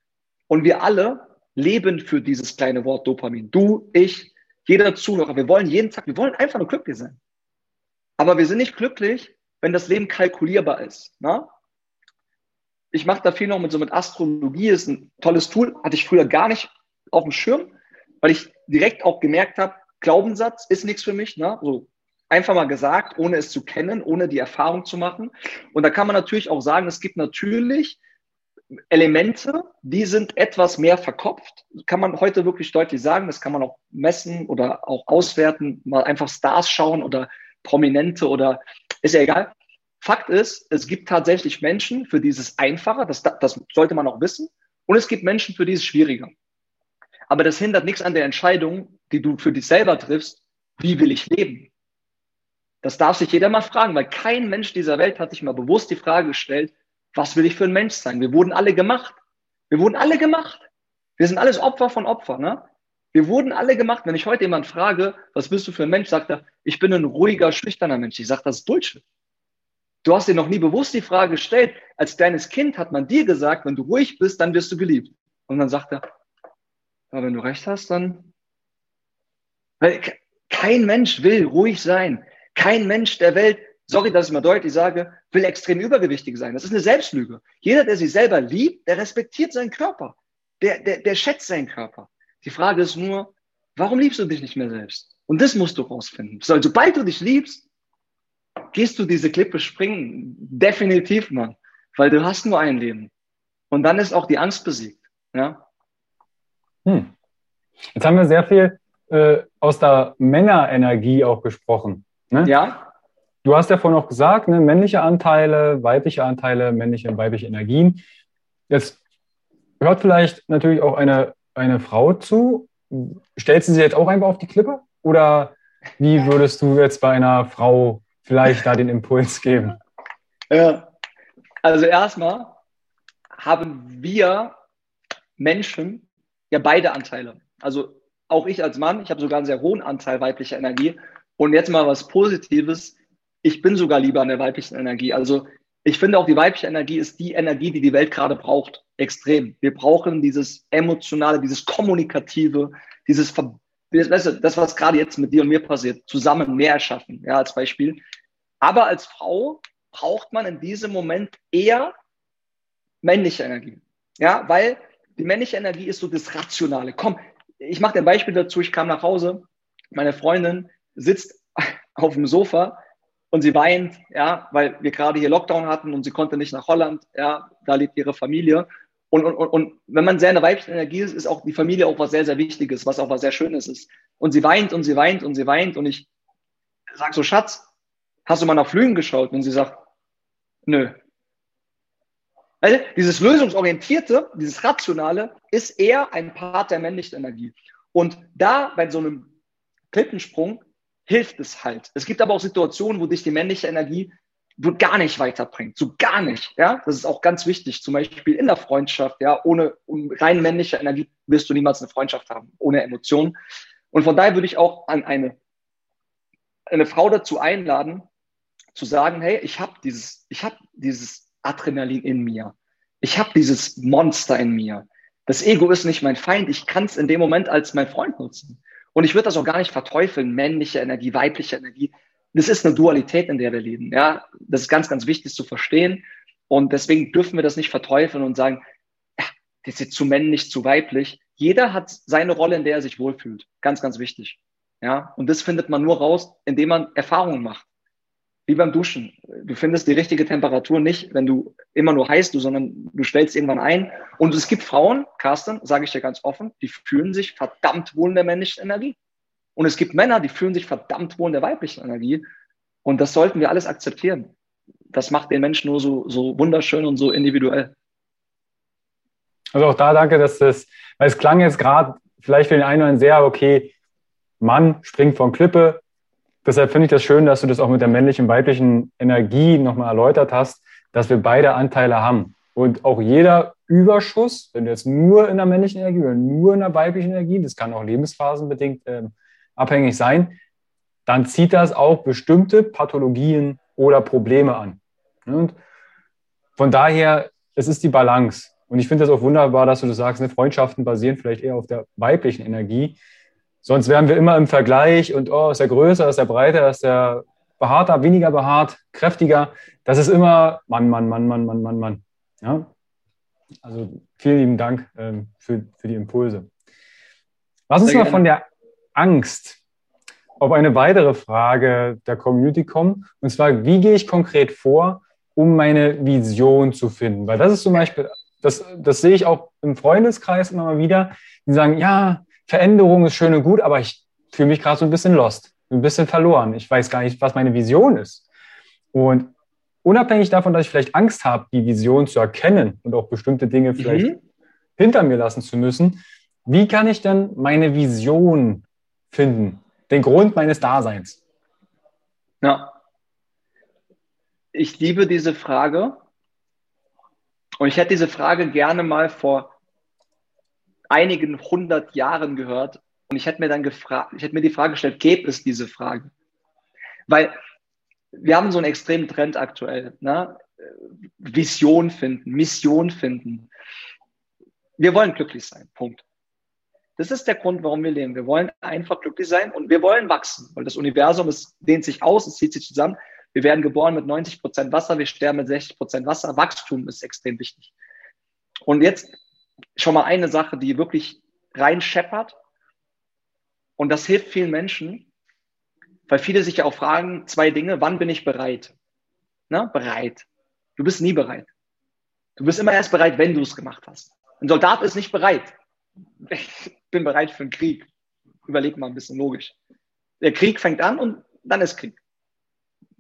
Und wir alle leben für dieses kleine Wort Dopamin. Du, ich, jeder Zuhörer. Wir wollen jeden Tag, wir wollen einfach nur glücklich sein. Aber wir sind nicht glücklich, wenn das Leben kalkulierbar ist. Na? Ne? Ich mache da viel noch mit so mit Astrologie, ist ein tolles Tool, hatte ich früher gar nicht auf dem Schirm, weil ich direkt auch gemerkt habe, Glaubenssatz ist nichts für mich. Ne? So einfach mal gesagt, ohne es zu kennen, ohne die Erfahrung zu machen. Und da kann man natürlich auch sagen, es gibt natürlich Elemente, die sind etwas mehr verkopft. Kann man heute wirklich deutlich sagen. Das kann man auch messen oder auch auswerten, mal einfach Stars schauen oder Prominente oder ist ja egal. Fakt ist, es gibt tatsächlich Menschen, für dieses einfacher, das, das sollte man auch wissen. Und es gibt Menschen, für dieses schwieriger. Aber das hindert nichts an der Entscheidung, die du für dich selber triffst. Wie will ich leben? Das darf sich jeder mal fragen, weil kein Mensch dieser Welt hat sich mal bewusst die Frage gestellt, was will ich für ein Mensch sein? Wir wurden alle gemacht. Wir wurden alle gemacht. Wir sind alles Opfer von Opfer, ne? Wir wurden alle gemacht. Wenn ich heute jemand frage, was bist du für ein Mensch, sagt er, ich bin ein ruhiger, schüchterner Mensch. Ich sage, das ist Bullshit. Du hast dir noch nie bewusst die Frage gestellt. Als kleines Kind hat man dir gesagt, wenn du ruhig bist, dann wirst du geliebt. Und dann sagt er, ja, wenn du recht hast, dann. Weil kein Mensch will ruhig sein. Kein Mensch der Welt, sorry, dass ich mal deutlich sage, will extrem übergewichtig sein. Das ist eine Selbstlüge. Jeder, der sich selber liebt, der respektiert seinen Körper. Der, der, der schätzt seinen Körper. Die Frage ist nur, warum liebst du dich nicht mehr selbst? Und das musst du rausfinden. So, sobald du dich liebst, gehst du diese Klippe springen. Definitiv, Mann. Weil du hast nur ein Leben. Und dann ist auch die Angst besiegt. Ja? Hm. Jetzt haben wir sehr viel äh, aus der Männerenergie auch gesprochen. Ne? Ja. Du hast ja vorhin auch gesagt, ne, männliche Anteile, weibliche Anteile, männliche und weibliche Energien. Jetzt hört vielleicht natürlich auch eine, eine Frau zu. Stellst du sie jetzt auch einfach auf die Klippe? Oder wie würdest du jetzt bei einer Frau vielleicht da den Impuls geben? Ja. Also erstmal haben wir Menschen ja beide Anteile. Also auch ich als Mann, ich habe sogar einen sehr hohen Anteil weiblicher Energie und jetzt mal was Positives. Ich bin sogar lieber an der weiblichen Energie. Also ich finde auch, die weibliche Energie ist die Energie, die die Welt gerade braucht. Extrem. Wir brauchen dieses emotionale, dieses kommunikative, dieses, das, was gerade jetzt mit dir und mir passiert, zusammen mehr erschaffen. Ja, als Beispiel. Aber als Frau braucht man in diesem Moment eher männliche Energie. Ja, weil die männliche Energie ist so das Rationale. Komm, ich mache dir ein Beispiel dazu. Ich kam nach Hause, meine Freundin sitzt auf dem Sofa und sie weint, ja, weil wir gerade hier Lockdown hatten und sie konnte nicht nach Holland, ja, da lebt ihre Familie. Und, und, und, und wenn man sehr in der weiblichen Energie ist, ist auch die Familie auch was sehr, sehr Wichtiges, was auch was sehr Schönes ist. Und sie weint und sie weint und sie weint und ich sag so, Schatz, hast du mal nach Flügen geschaut? Und sie sagt, nö. Also dieses lösungsorientierte, dieses rationale ist eher ein Part der männlichen Energie. Und da bei so einem Klippensprung hilft es halt. Es gibt aber auch Situationen, wo dich die männliche Energie gar nicht weiterbringt, so gar nicht. Ja, das ist auch ganz wichtig. Zum Beispiel in der Freundschaft. Ja, ohne rein männliche Energie wirst du niemals eine Freundschaft haben, ohne Emotionen. Und von daher würde ich auch an eine eine Frau dazu einladen, zu sagen, hey, ich habe dieses, ich habe dieses Adrenalin in mir. Ich habe dieses Monster in mir. Das Ego ist nicht mein Feind. Ich kann es in dem Moment als mein Freund nutzen. Und ich würde das auch gar nicht verteufeln, männliche Energie, weibliche Energie. Das ist eine Dualität, in der wir leben. Ja, das ist ganz, ganz wichtig zu verstehen. Und deswegen dürfen wir das nicht verteufeln und sagen, ja, das ist jetzt zu männlich, zu weiblich. Jeder hat seine Rolle, in der er sich wohlfühlt. Ganz, ganz wichtig. Ja, und das findet man nur raus, indem man Erfahrungen macht. Wie beim Duschen. Du findest die richtige Temperatur nicht, wenn du immer nur heißt du, sondern du stellst irgendwann ein. Und es gibt Frauen, Carsten, sage ich dir ganz offen, die fühlen sich verdammt wohl in der männlichen Energie. Und es gibt Männer, die fühlen sich verdammt wohl in der weiblichen Energie. Und das sollten wir alles akzeptieren. Das macht den Menschen nur so, so wunderschön und so individuell. Also auch da danke, dass das, weil es klang jetzt gerade vielleicht für den einen oder anderen sehr, okay, Mann springt von Klippe. Deshalb finde ich das schön, dass du das auch mit der männlichen weiblichen Energie nochmal erläutert hast, dass wir beide Anteile haben. Und auch jeder Überschuss, wenn du jetzt nur in der männlichen Energie oder nur in der weiblichen Energie, das kann auch lebensphasenbedingt äh, abhängig sein, dann zieht das auch bestimmte Pathologien oder Probleme an. Und von daher, es ist die Balance. Und ich finde das auch wunderbar, dass du das sagst, ne, Freundschaften basieren vielleicht eher auf der weiblichen Energie. Sonst wären wir immer im Vergleich und, oh, ist er größer, ist er breiter, ist er behaarter, weniger behaart, kräftiger. Das ist immer Mann, Mann, Mann, Mann, Mann, Mann, Mann. Ja? Also vielen lieben Dank ähm, für, für die Impulse. Lass uns mal von der Angst auf eine weitere Frage der Community kommen. Und zwar, wie gehe ich konkret vor, um meine Vision zu finden? Weil das ist zum Beispiel, das, das sehe ich auch im Freundeskreis immer mal wieder, die sagen, ja, Veränderung ist schön und gut, aber ich fühle mich gerade so ein bisschen lost, ein bisschen verloren. Ich weiß gar nicht, was meine Vision ist. Und unabhängig davon, dass ich vielleicht Angst habe, die Vision zu erkennen und auch bestimmte Dinge vielleicht mhm. hinter mir lassen zu müssen, wie kann ich denn meine Vision finden? den Grund meines Daseins? Ja. Ich liebe diese Frage. Und ich hätte diese Frage gerne mal vor einigen hundert Jahren gehört. Und ich hätte mir dann gefragt, ich hätte mir die Frage gestellt, gäbe es diese Frage? Weil wir haben so einen extremen Trend aktuell. Ne? Vision finden, Mission finden. Wir wollen glücklich sein. Punkt. Das ist der Grund, warum wir leben. Wir wollen einfach glücklich sein und wir wollen wachsen, weil das Universum es dehnt sich aus, es zieht sich zusammen. Wir werden geboren mit 90 Prozent Wasser, wir sterben mit 60 Prozent Wasser. Wachstum ist extrem wichtig. Und jetzt schon mal eine Sache, die wirklich reinscheppert. Und das hilft vielen Menschen, weil viele sich ja auch fragen, zwei Dinge, wann bin ich bereit? Na, bereit. Du bist nie bereit. Du bist immer erst bereit, wenn du es gemacht hast. Ein Soldat ist nicht bereit ich bin bereit für einen Krieg. Überleg mal ein bisschen logisch. Der Krieg fängt an und dann ist Krieg.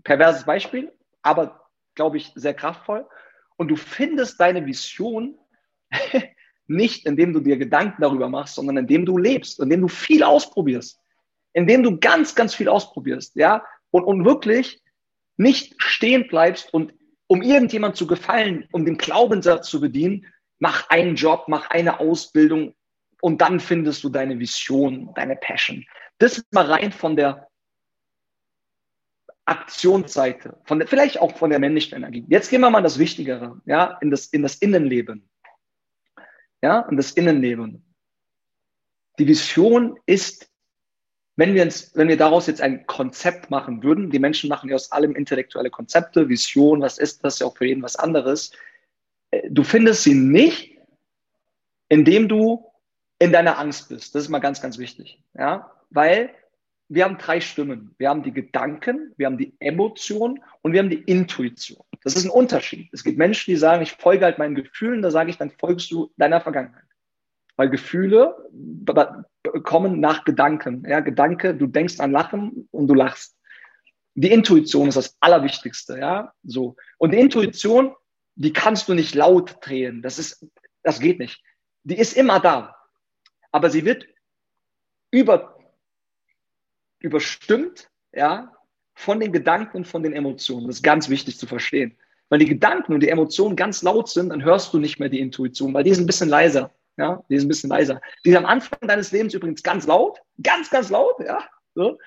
Perverses Beispiel, aber glaube ich sehr kraftvoll. Und du findest deine Vision nicht, indem du dir Gedanken darüber machst, sondern indem du lebst, indem du viel ausprobierst, indem du ganz, ganz viel ausprobierst, ja, und, und wirklich nicht stehen bleibst und um irgendjemand zu gefallen, um den Glaubenssatz zu bedienen, mach einen Job, mach eine Ausbildung, und dann findest du deine Vision, deine Passion. Das mal rein von der Aktionsseite, von der, vielleicht auch von der männlichen Energie. Jetzt gehen wir mal das Wichtigere, ja, in das, in das Innenleben. Ja, in das Innenleben. Die Vision ist, wenn wir, uns, wenn wir daraus jetzt ein Konzept machen würden, die Menschen machen ja aus allem intellektuelle Konzepte, Vision, was ist das ja auch für jeden was anderes. Äh, du findest sie nicht, indem du in deiner Angst bist. Das ist mal ganz, ganz wichtig. Ja, weil wir haben drei Stimmen. Wir haben die Gedanken, wir haben die Emotion und wir haben die Intuition. Das ist ein Unterschied. Es gibt Menschen, die sagen, ich folge halt meinen Gefühlen. Da sage ich, dann folgst du deiner Vergangenheit. Weil Gefühle kommen nach Gedanken. Ja, Gedanke, du denkst an Lachen und du lachst. Die Intuition ist das Allerwichtigste. Ja, so. Und die Intuition, die kannst du nicht laut drehen. Das ist, das geht nicht. Die ist immer da aber sie wird über, überstimmt, ja, von den Gedanken und von den Emotionen. Das ist ganz wichtig zu verstehen. Weil die Gedanken und die Emotionen ganz laut sind, dann hörst du nicht mehr die Intuition, weil die ist ein bisschen leiser. Ja, die ist ein bisschen leiser. Die ist am Anfang deines Lebens übrigens ganz laut, ganz, ganz laut, ja. So.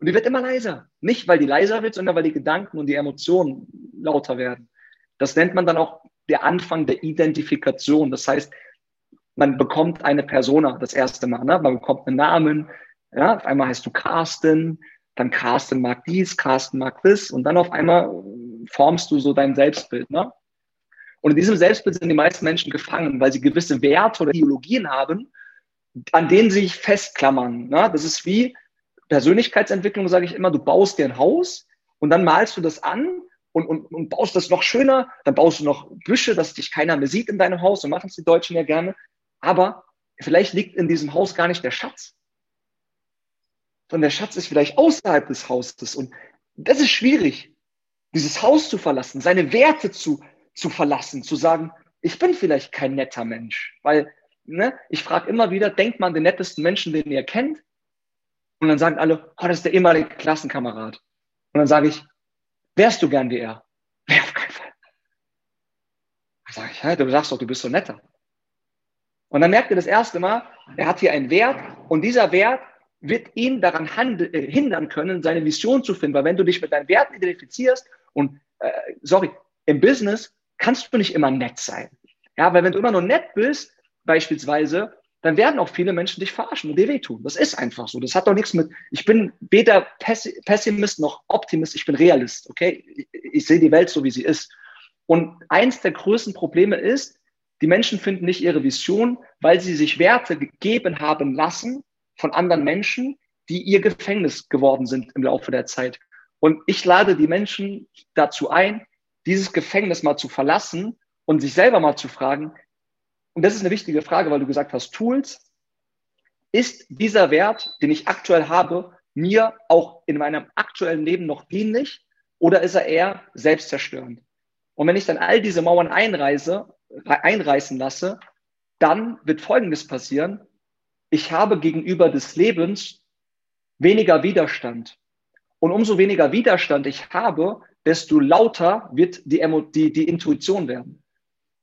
Und die wird immer leiser. Nicht, weil die leiser wird, sondern weil die Gedanken und die Emotionen lauter werden. Das nennt man dann auch der Anfang der Identifikation. Das heißt, man bekommt eine Persona das erste Mal, ne? man bekommt einen Namen, ja, auf einmal heißt du Carsten, dann Carsten mag dies, Carsten mag das und dann auf einmal formst du so dein Selbstbild. Ne? Und in diesem Selbstbild sind die meisten Menschen gefangen, weil sie gewisse Werte oder Ideologien haben, an denen sie sich festklammern. Ne? Das ist wie Persönlichkeitsentwicklung, sage ich immer, du baust dir ein Haus und dann malst du das an und, und, und baust das noch schöner, dann baust du noch Büsche, dass dich keiner mehr sieht in deinem Haus, so machen es die Deutschen ja gerne. Aber vielleicht liegt in diesem Haus gar nicht der Schatz. Sondern der Schatz ist vielleicht außerhalb des Hauses. Und das ist schwierig, dieses Haus zu verlassen, seine Werte zu, zu verlassen, zu sagen, ich bin vielleicht kein netter Mensch. Weil, ne, ich frage immer wieder, denkt man den nettesten Menschen, den ihr kennt? Und dann sagen alle, oh, das ist der ehemalige Klassenkamerad. Und dann sage ich, wärst du gern wie er? Nee, auf keinen Fall. Dann sage ich, hey, du sagst doch, du bist so netter. Und dann merkt ihr das erste Mal, er hat hier einen Wert und dieser Wert wird ihn daran äh, hindern können, seine Vision zu finden. Weil wenn du dich mit deinen Werten identifizierst und, äh, sorry, im Business kannst du nicht immer nett sein. Ja, weil wenn du immer nur nett bist, beispielsweise, dann werden auch viele Menschen dich verarschen und dir wehtun. Das ist einfach so. Das hat doch nichts mit, ich bin weder Pessimist noch Optimist, ich bin Realist, okay? Ich, ich sehe die Welt so, wie sie ist. Und eins der größten Probleme ist, die Menschen finden nicht ihre Vision, weil sie sich Werte gegeben haben lassen von anderen Menschen, die ihr Gefängnis geworden sind im Laufe der Zeit. Und ich lade die Menschen dazu ein, dieses Gefängnis mal zu verlassen und sich selber mal zu fragen, und das ist eine wichtige Frage, weil du gesagt hast, Tools, ist dieser Wert, den ich aktuell habe, mir auch in meinem aktuellen Leben noch dienlich oder ist er eher selbstzerstörend? Und wenn ich dann all diese Mauern einreise, einreißen lasse, dann wird Folgendes passieren. Ich habe gegenüber des Lebens weniger Widerstand. Und umso weniger Widerstand ich habe, desto lauter wird die, die, die Intuition werden.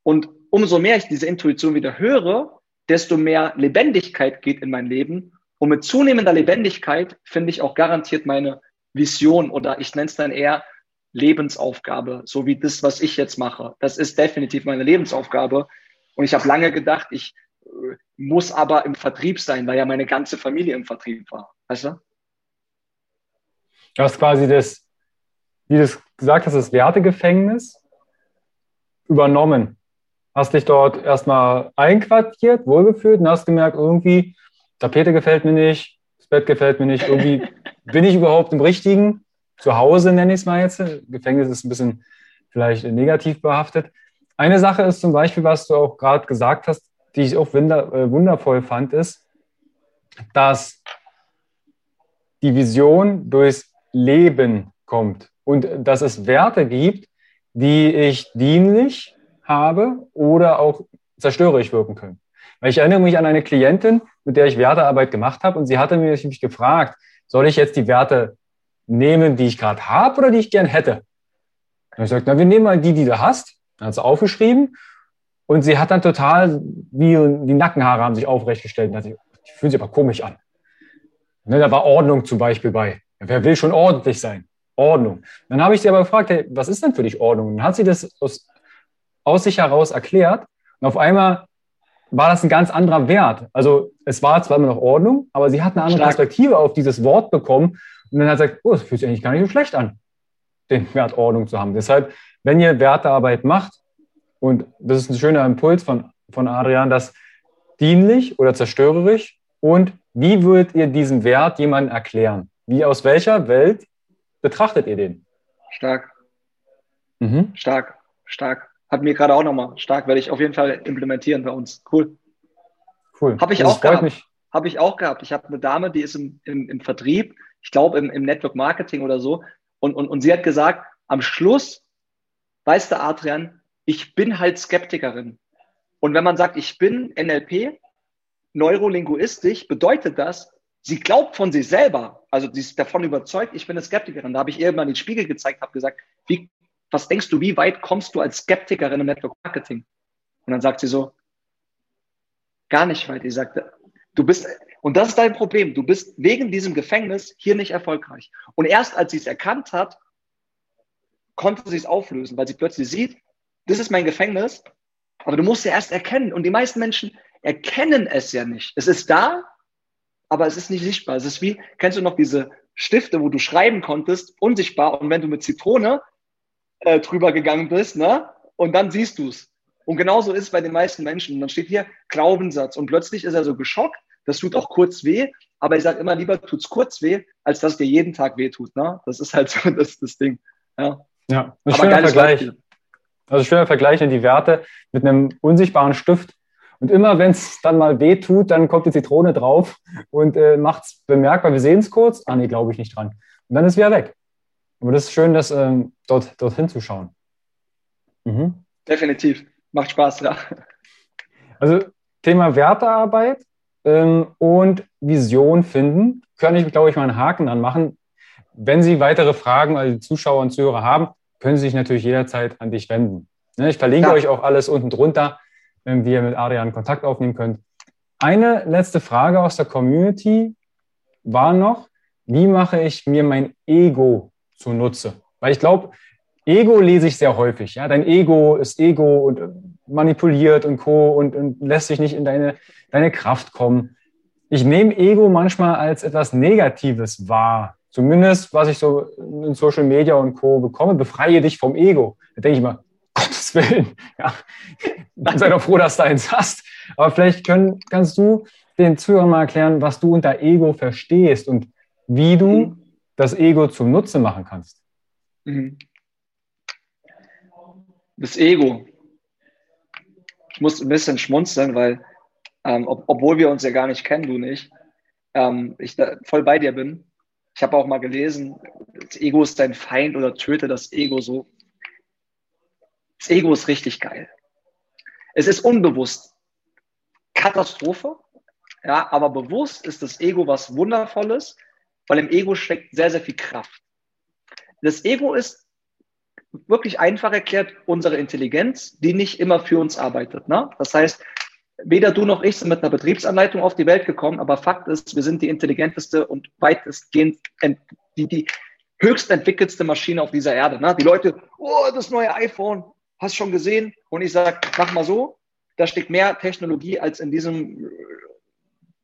Und umso mehr ich diese Intuition wieder höre, desto mehr Lebendigkeit geht in mein Leben. Und mit zunehmender Lebendigkeit finde ich auch garantiert meine Vision oder ich nenne es dann eher Lebensaufgabe, so wie das, was ich jetzt mache. Das ist definitiv meine Lebensaufgabe. Und ich habe lange gedacht, ich muss aber im Vertrieb sein, weil ja meine ganze Familie im Vertrieb war. Weißt du? Du hast quasi das, wie du es gesagt hast, das Wertegefängnis übernommen hast dich dort erstmal einquartiert, wohlgefühlt und hast gemerkt, irgendwie, Tapete gefällt mir nicht, das Bett gefällt mir nicht, irgendwie bin ich überhaupt im richtigen Zuhause, nenne ich es mal jetzt. Gefängnis ist ein bisschen vielleicht negativ behaftet. Eine Sache ist zum Beispiel, was du auch gerade gesagt hast, die ich auch äh, wundervoll fand, ist, dass die Vision durchs Leben kommt und dass es Werte gibt, die ich dienlich habe oder auch zerstörerisch wirken können. Weil ich erinnere mich an eine Klientin, mit der ich Wertearbeit gemacht habe und sie hatte mich gefragt, soll ich jetzt die Werte nehmen, die ich gerade habe oder die ich gern hätte? Und ich sagte, na, wir nehmen mal die, die du hast. Dann hat sie aufgeschrieben und sie hat dann total, wie die Nackenhaare haben sich aufrecht gestellt. Und die fühlen sich aber komisch an. Ne, da war Ordnung zum Beispiel bei. Wer will schon ordentlich sein? Ordnung. Dann habe ich sie aber gefragt, hey, was ist denn für dich Ordnung? Und dann hat sie das aus aus sich heraus erklärt. Und auf einmal war das ein ganz anderer Wert. Also es war zwar immer noch Ordnung, aber sie hat eine andere Stark. Perspektive auf dieses Wort bekommen. Und dann hat sie gesagt, oh, das fühlt sich eigentlich gar nicht so schlecht an, den Wert Ordnung zu haben. Deshalb, wenn ihr Wertearbeit macht, und das ist ein schöner Impuls von, von Adrian, das dienlich oder zerstörerisch und wie würdet ihr diesen Wert jemandem erklären? Wie aus welcher Welt betrachtet ihr den? Stark. Mhm. Stark, stark. Hat mir gerade auch nochmal stark, werde ich auf jeden Fall implementieren bei uns. Cool. Cool. Habe ich das auch gehabt. Habe ich auch gehabt. Ich habe eine Dame, die ist im, im, im Vertrieb, ich glaube im, im Network Marketing oder so. Und, und, und sie hat gesagt, am Schluss, weißt du, Adrian, ich bin halt Skeptikerin. Und wenn man sagt, ich bin NLP, neurolinguistisch, bedeutet das, sie glaubt von sich selber, also sie ist davon überzeugt, ich bin eine Skeptikerin. Da habe ich ihr mal den Spiegel gezeigt, habe gesagt, wie was denkst du, wie weit kommst du als Skeptikerin im Network Marketing? Und dann sagt sie so, gar nicht weit. Die sagt, du bist, und das ist dein Problem, du bist wegen diesem Gefängnis hier nicht erfolgreich. Und erst als sie es erkannt hat, konnte sie es auflösen, weil sie plötzlich sieht, das ist mein Gefängnis, aber du musst ja erst erkennen. Und die meisten Menschen erkennen es ja nicht. Es ist da, aber es ist nicht sichtbar. Es ist wie, kennst du noch diese Stifte, wo du schreiben konntest, unsichtbar, und wenn du mit Zitrone äh, drüber gegangen bist, ne? und dann siehst du es. Und genauso ist es bei den meisten Menschen. Und dann steht hier Glaubenssatz und plötzlich ist er so geschockt. Das tut auch kurz weh, aber ich sage immer lieber, tut es kurz weh, als dass dir jeden Tag weh tut. Ne? Das ist halt so das, das Ding. Ja, ja ein schöner Vergleich. Beispiel. Also schöner Vergleich in die Werte mit einem unsichtbaren Stift. Und immer wenn es dann mal weh tut, dann kommt die Zitrone drauf und äh, macht es bemerkbar. Wir sehen es kurz. Ah, nee, glaube ich nicht dran. Und dann ist wieder weg. Aber das ist schön, das ähm, dort, dorthin zu schauen. Mhm. Definitiv. Macht Spaß, ja. Also Thema Wertearbeit ähm, und Vision finden. Kann ich, glaube ich, mal einen Haken anmachen. Wenn Sie weitere Fragen, also Zuschauer und Zuhörer haben, können Sie sich natürlich jederzeit an dich wenden. Ne, ich verlinke ja. euch auch alles unten drunter, wie ihr mit Adrian Kontakt aufnehmen könnt. Eine letzte Frage aus der Community war noch, wie mache ich mir mein Ego zunutze? Weil ich glaube, Ego lese ich sehr häufig. Ja? Dein Ego ist Ego und äh, manipuliert und Co. Und, und lässt sich nicht in deine, deine Kraft kommen. Ich nehme Ego manchmal als etwas Negatives wahr. Zumindest, was ich so in Social Media und Co. bekomme, befreie dich vom Ego. Da denke ich mal, Gottes Willen, ja, sei doch froh, dass du eins hast. Aber vielleicht können, kannst du den Zuhörern mal erklären, was du unter Ego verstehst und wie du mhm. das Ego zum Nutzen machen kannst. Mhm. Das Ego. Ich muss ein bisschen schmunzeln, weil, ähm, ob, obwohl wir uns ja gar nicht kennen, du nicht, ähm, ich da voll bei dir bin. Ich habe auch mal gelesen, das Ego ist dein Feind oder töte das Ego so. Das Ego ist richtig geil. Es ist unbewusst. Katastrophe. Ja, aber bewusst ist das Ego was Wundervolles, weil im Ego steckt sehr, sehr viel Kraft. Das Ego ist wirklich einfach erklärt unsere Intelligenz, die nicht immer für uns arbeitet. Ne? Das heißt, weder du noch ich sind mit einer Betriebsanleitung auf die Welt gekommen, aber Fakt ist, wir sind die intelligenteste und weitestgehend die, die höchst entwickelste Maschine auf dieser Erde. Ne? Die Leute, oh, das neue iPhone, hast schon gesehen? Und ich sage, mach mal so, da steckt mehr Technologie als in diesem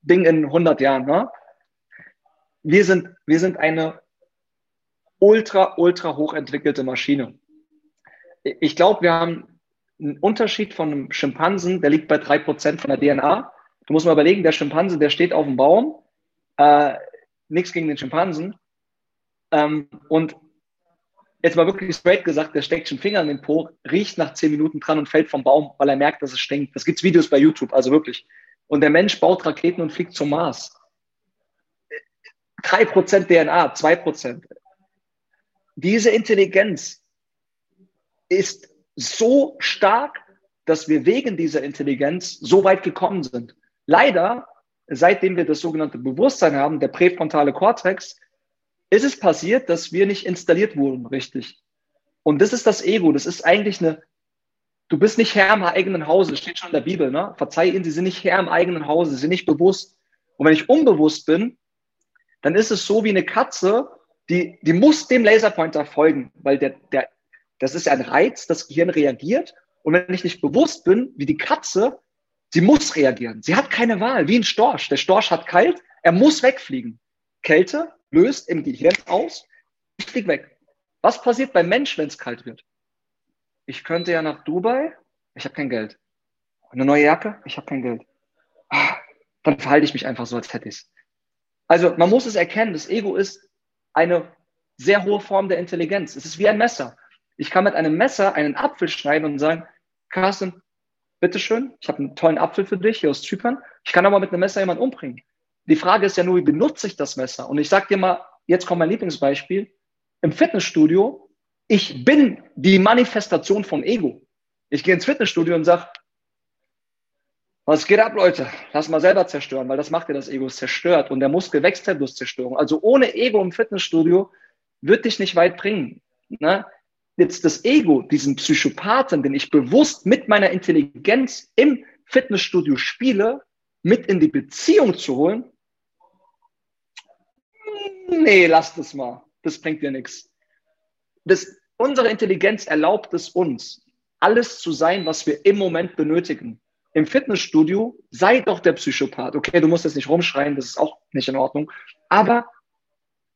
Ding in 100 Jahren. Ne? Wir, sind, wir sind eine ultra, ultra hochentwickelte Maschine. Ich glaube, wir haben einen Unterschied von einem Schimpansen, der liegt bei drei Prozent von der DNA. Du musst mal überlegen, der Schimpanse, der steht auf dem Baum, äh, nichts gegen den Schimpansen. Ähm, und jetzt mal wirklich straight gesagt, der steckt schon Finger in den Po, riecht nach zehn Minuten dran und fällt vom Baum, weil er merkt, dass es stinkt. Das gibt's Videos bei YouTube, also wirklich. Und der Mensch baut Raketen und fliegt zum Mars. Drei Prozent DNA, zwei Prozent. Diese Intelligenz ist so stark, dass wir wegen dieser Intelligenz so weit gekommen sind. Leider, seitdem wir das sogenannte Bewusstsein haben, der präfrontale Kortex, ist es passiert, dass wir nicht installiert wurden, richtig. Und das ist das Ego. Das ist eigentlich eine, du bist nicht Herr im eigenen Hause, steht schon in der Bibel, ne? Verzeih ihnen, sie sind nicht Herr im eigenen Hause, sie sind nicht bewusst. Und wenn ich unbewusst bin, dann ist es so wie eine Katze, die, die muss dem Laserpointer folgen, weil der, der, das ist ein Reiz, das Gehirn reagiert. Und wenn ich nicht bewusst bin, wie die Katze, sie muss reagieren. Sie hat keine Wahl, wie ein Storch. Der Storch hat kalt, er muss wegfliegen. Kälte löst im Gehirn aus, ich fliege weg. Was passiert beim Mensch, wenn es kalt wird? Ich könnte ja nach Dubai, ich habe kein Geld. Eine neue Jacke, ich habe kein Geld. Ah, dann verhalte ich mich einfach so, als hätte ich es. Also man muss es erkennen, das Ego ist eine sehr hohe Form der Intelligenz. Es ist wie ein Messer. Ich kann mit einem Messer einen Apfel schneiden und sagen, Carsten, bitteschön, ich habe einen tollen Apfel für dich hier aus Zypern. Ich kann aber mit einem Messer jemanden umbringen. Die Frage ist ja nur, wie benutze ich das Messer? Und ich sage dir mal, jetzt kommt mein Lieblingsbeispiel. Im Fitnessstudio, ich bin die Manifestation von Ego. Ich gehe ins Fitnessstudio und sage, was geht ab, Leute? Lass mal selber zerstören, weil das macht ja das Ego, es zerstört. Und der Muskel wächst ja durch Zerstörung. Also ohne Ego im Fitnessstudio wird dich nicht weit bringen. Ne? Jetzt das Ego, diesen Psychopathen, den ich bewusst mit meiner Intelligenz im Fitnessstudio spiele, mit in die Beziehung zu holen, nee, lass das mal. Das bringt dir nichts. Das, unsere Intelligenz erlaubt es uns, alles zu sein, was wir im Moment benötigen im Fitnessstudio, sei doch der Psychopath. Okay, du musst jetzt nicht rumschreien, das ist auch nicht in Ordnung. Aber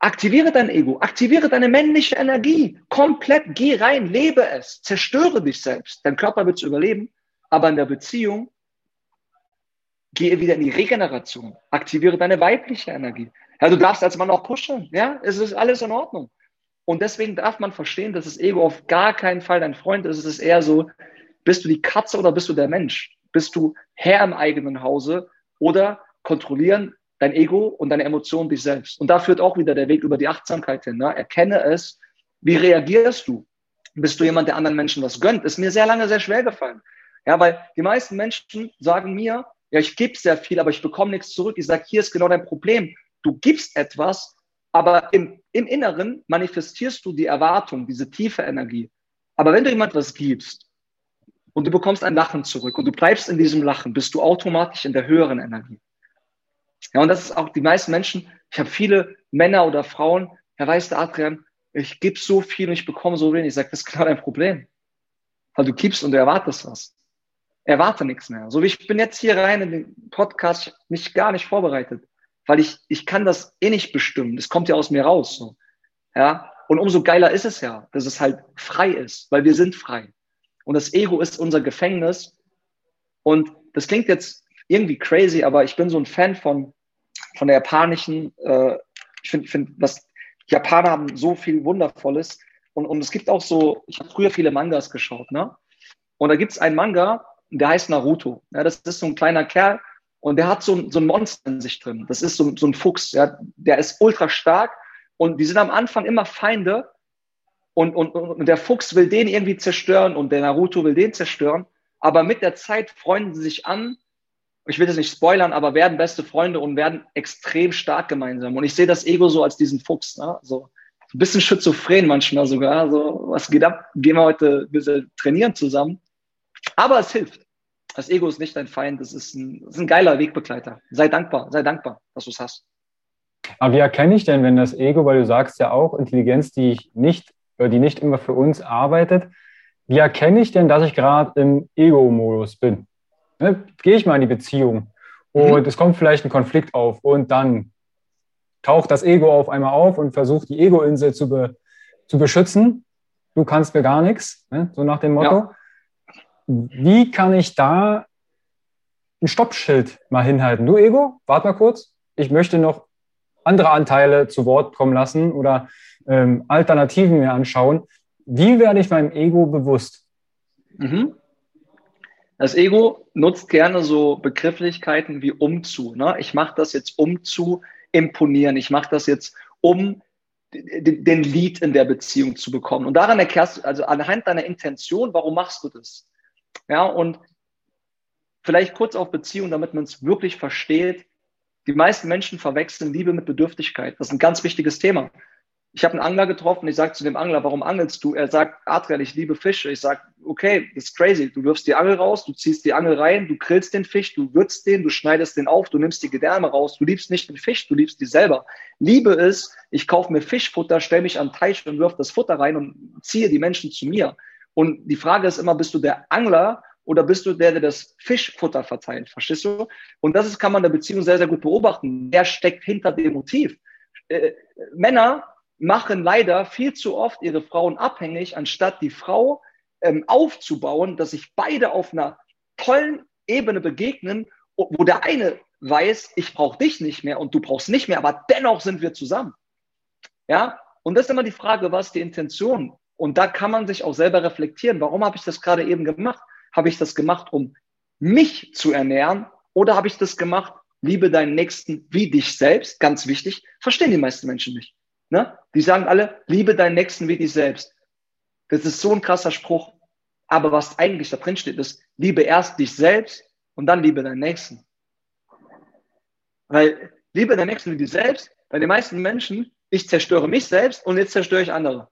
Aktiviere dein Ego, aktiviere deine männliche Energie. Komplett geh rein, lebe es, zerstöre dich selbst. Dein Körper wird es überleben, aber in der Beziehung gehe wieder in die Regeneration. Aktiviere deine weibliche Energie. Ja, du darfst als Mann auch pushen. Ja, es ist alles in Ordnung. Und deswegen darf man verstehen, dass das Ego auf gar keinen Fall dein Freund ist. Es ist eher so, bist du die Katze oder bist du der Mensch? Bist du Herr im eigenen Hause oder kontrollieren dein Ego und deine Emotionen dich selbst? Und da führt auch wieder der Weg über die Achtsamkeit hin. Ne? Erkenne es. Wie reagierst du? Bist du jemand, der anderen Menschen was gönnt? Ist mir sehr lange sehr schwer gefallen. Ja, weil die meisten Menschen sagen mir, ja, ich gebe sehr viel, aber ich bekomme nichts zurück. Ich sage, hier ist genau dein Problem. Du gibst etwas, aber im, im Inneren manifestierst du die Erwartung, diese tiefe Energie. Aber wenn du jemand was gibst und du bekommst ein Lachen zurück und du bleibst in diesem Lachen, bist du automatisch in der höheren Energie. Ja, und das ist auch die meisten Menschen. Ich habe viele Männer oder Frauen, Herr weißt du, Adrian, ich gebe so viel und ich bekomme so wenig. Ich sage, das ist genau dein Problem. Weil du gibst und du erwartest was erwarte nichts mehr. So wie ich bin jetzt hier rein in den Podcast, mich gar nicht vorbereitet, weil ich, ich kann das eh nicht bestimmen. Das kommt ja aus mir raus. So. Ja. Und umso geiler ist es ja, dass es halt frei ist, weil wir sind frei. Und das Ego ist unser Gefängnis. Und das klingt jetzt irgendwie crazy, aber ich bin so ein Fan von, von der japanischen, äh, ich finde, find, was Japaner haben so viel Wundervolles. Und, und es gibt auch so, ich habe früher viele Mangas geschaut, ne? Und da gibt es einen Manga, der heißt Naruto. Ja, das ist so ein kleiner Kerl und der hat so, so ein Monster in sich drin. Das ist so, so ein Fuchs. Ja, der ist ultra stark und die sind am Anfang immer Feinde und, und, und der Fuchs will den irgendwie zerstören und der Naruto will den zerstören. Aber mit der Zeit freunden sie sich an. Ich will das nicht spoilern, aber werden beste Freunde und werden extrem stark gemeinsam. Und ich sehe das Ego so als diesen Fuchs. Ne? So ein bisschen schizophren manchmal sogar. So, was geht ab? Gehen wir heute ein bisschen trainieren zusammen. Aber es hilft. Das Ego ist nicht dein Feind, das ist ein, das ist ein geiler Wegbegleiter. Sei dankbar, sei dankbar, dass du es hast. Aber wie erkenne ich denn, wenn das Ego, weil du sagst ja auch, Intelligenz, die ich nicht, die nicht immer für uns arbeitet, wie erkenne ich denn, dass ich gerade im Ego-Modus bin? Ne? Gehe ich mal in die Beziehung und mhm. es kommt vielleicht ein Konflikt auf und dann taucht das Ego auf einmal auf und versucht die Ego-Insel zu, be, zu beschützen. Du kannst mir gar nichts, ne? so nach dem Motto. Ja wie kann ich da ein Stoppschild mal hinhalten? Du, Ego, warte mal kurz. Ich möchte noch andere Anteile zu Wort kommen lassen oder ähm, Alternativen mir anschauen. Wie werde ich meinem Ego bewusst? Mhm. Das Ego nutzt gerne so Begrifflichkeiten wie um zu. Ne? Ich mache das jetzt um zu imponieren. Ich mache das jetzt um den Lied in der Beziehung zu bekommen. Und daran erkennst du, also anhand deiner Intention, warum machst du das? Ja, und vielleicht kurz auf Beziehung, damit man es wirklich versteht. Die meisten Menschen verwechseln Liebe mit Bedürftigkeit. Das ist ein ganz wichtiges Thema. Ich habe einen Angler getroffen, ich sage zu dem Angler, warum angelst du? Er sagt, Adrian, ich liebe Fische. Ich sage, okay, das ist crazy. Du wirfst die Angel raus, du ziehst die Angel rein, du grillst den Fisch, du würzt den, du schneidest den auf, du nimmst die Gedärme raus. Du liebst nicht den Fisch, du liebst die selber. Liebe ist, ich kaufe mir Fischfutter, stelle mich den Teich und wirf das Futter rein und ziehe die Menschen zu mir. Und die Frage ist immer, bist du der Angler oder bist du der, der das Fischfutter verteilt? Verstehst du? Und das ist, kann man in der Beziehung sehr, sehr gut beobachten. Wer steckt hinter dem Motiv? Äh, Männer machen leider viel zu oft ihre Frauen abhängig, anstatt die Frau ähm, aufzubauen, dass sich beide auf einer tollen Ebene begegnen, wo der eine weiß, ich brauche dich nicht mehr und du brauchst nicht mehr, aber dennoch sind wir zusammen. Ja, und das ist immer die Frage, was die Intention? Und da kann man sich auch selber reflektieren. Warum habe ich das gerade eben gemacht? Habe ich das gemacht, um mich zu ernähren? Oder habe ich das gemacht, liebe deinen Nächsten wie dich selbst? Ganz wichtig. Verstehen die meisten Menschen nicht. Ne? Die sagen alle, liebe deinen Nächsten wie dich selbst. Das ist so ein krasser Spruch. Aber was eigentlich da drin steht, ist, liebe erst dich selbst und dann liebe deinen Nächsten. Weil liebe deinen Nächsten wie dich selbst, bei den meisten Menschen, ich zerstöre mich selbst und jetzt zerstöre ich andere.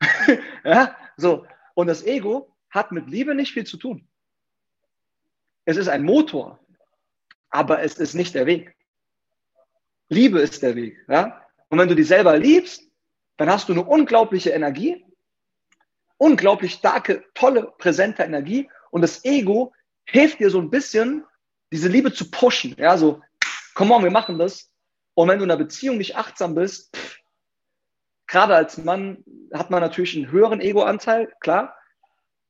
ja, so. Und das Ego hat mit Liebe nicht viel zu tun. Es ist ein Motor, aber es ist nicht der Weg. Liebe ist der Weg. Ja? Und wenn du dich selber liebst, dann hast du eine unglaubliche Energie, unglaublich starke, tolle, präsente Energie und das Ego hilft dir so ein bisschen, diese Liebe zu pushen. Ja, so, komm on, wir machen das. Und wenn du in einer Beziehung nicht achtsam bist, pff, gerade als Mann hat man natürlich einen höheren Ego-Anteil, klar.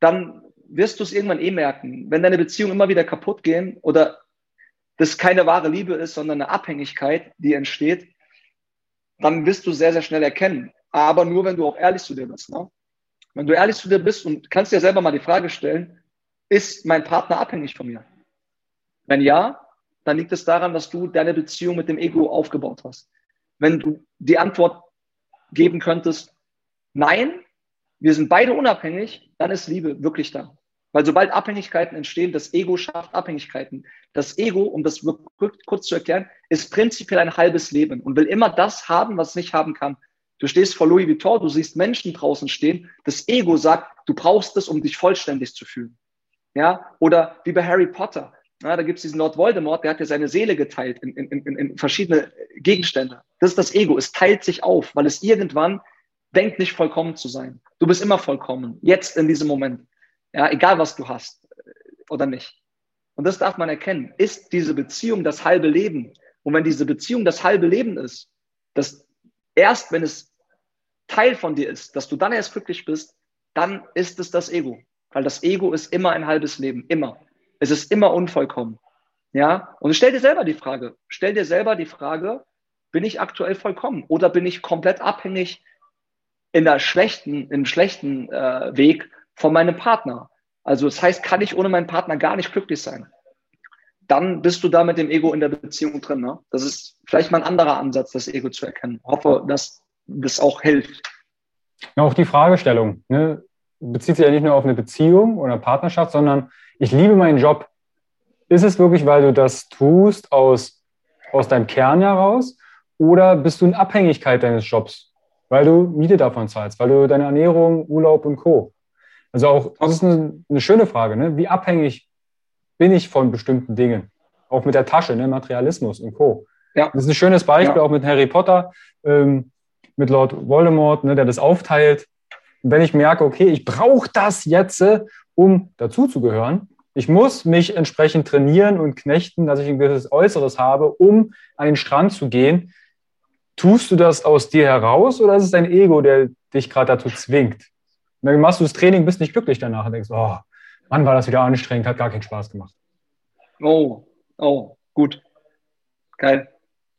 Dann wirst du es irgendwann eh merken. Wenn deine Beziehungen immer wieder kaputt gehen oder das keine wahre Liebe ist, sondern eine Abhängigkeit, die entsteht, dann wirst du sehr, sehr schnell erkennen. Aber nur, wenn du auch ehrlich zu dir bist. Ne? Wenn du ehrlich zu dir bist und kannst dir selber mal die Frage stellen, ist mein Partner abhängig von mir? Wenn ja, dann liegt es daran, dass du deine Beziehung mit dem Ego aufgebaut hast. Wenn du die Antwort geben könntest, nein, wir sind beide unabhängig, dann ist Liebe wirklich da. Weil sobald Abhängigkeiten entstehen, das Ego schafft Abhängigkeiten. Das Ego, um das kurz zu erklären, ist prinzipiell ein halbes Leben und will immer das haben, was es nicht haben kann. Du stehst vor Louis Vuitton, du siehst Menschen draußen stehen. Das Ego sagt, du brauchst es, um dich vollständig zu fühlen. Ja, oder wie bei Harry Potter. Ja, da gibt es diesen Lord Voldemort, der hat ja seine Seele geteilt in, in, in, in verschiedene Gegenstände. Das ist das Ego. Es teilt sich auf, weil es irgendwann denkt, nicht vollkommen zu sein. Du bist immer vollkommen. Jetzt in diesem Moment. Ja, egal was du hast äh, oder nicht. Und das darf man erkennen. Ist diese Beziehung das halbe Leben? Und wenn diese Beziehung das halbe Leben ist, dass erst wenn es Teil von dir ist, dass du dann erst glücklich bist, dann ist es das Ego. Weil das Ego ist immer ein halbes Leben. Immer. Es ist immer unvollkommen. Ja? Und stell dir selber die Frage. Stell dir selber die Frage, bin ich aktuell vollkommen oder bin ich komplett abhängig in der schlechten, im schlechten äh, Weg von meinem Partner. Also das heißt, kann ich ohne meinen Partner gar nicht glücklich sein. Dann bist du da mit dem Ego in der Beziehung drin. Ne? Das ist vielleicht mal ein anderer Ansatz, das Ego zu erkennen. Ich hoffe, dass das auch hilft. Ja, auch die Fragestellung ne, bezieht sich ja nicht nur auf eine Beziehung oder Partnerschaft, sondern ich liebe meinen Job. Ist es wirklich, weil du das tust aus, aus deinem Kern heraus oder bist du in Abhängigkeit deines Jobs, weil du Miete davon zahlst, weil du deine Ernährung, Urlaub und Co. Also auch, das ist eine, eine schöne Frage, ne? wie abhängig bin ich von bestimmten Dingen? Auch mit der Tasche, ne? Materialismus und Co. Ja. Das ist ein schönes Beispiel, ja. auch mit Harry Potter, ähm, mit Lord Voldemort, ne, der das aufteilt. Und wenn ich merke, okay, ich brauche das jetzt, äh, um dazuzugehören, ich muss mich entsprechend trainieren und knechten, dass ich ein gewisses Äußeres habe, um an den Strand zu gehen. Tust du das aus dir heraus oder ist es dein Ego, der dich gerade dazu zwingt? Und dann machst du das Training, bist nicht glücklich danach und denkst, oh, Mann, war das wieder anstrengend, hat gar keinen Spaß gemacht. Oh, oh, gut. Geil.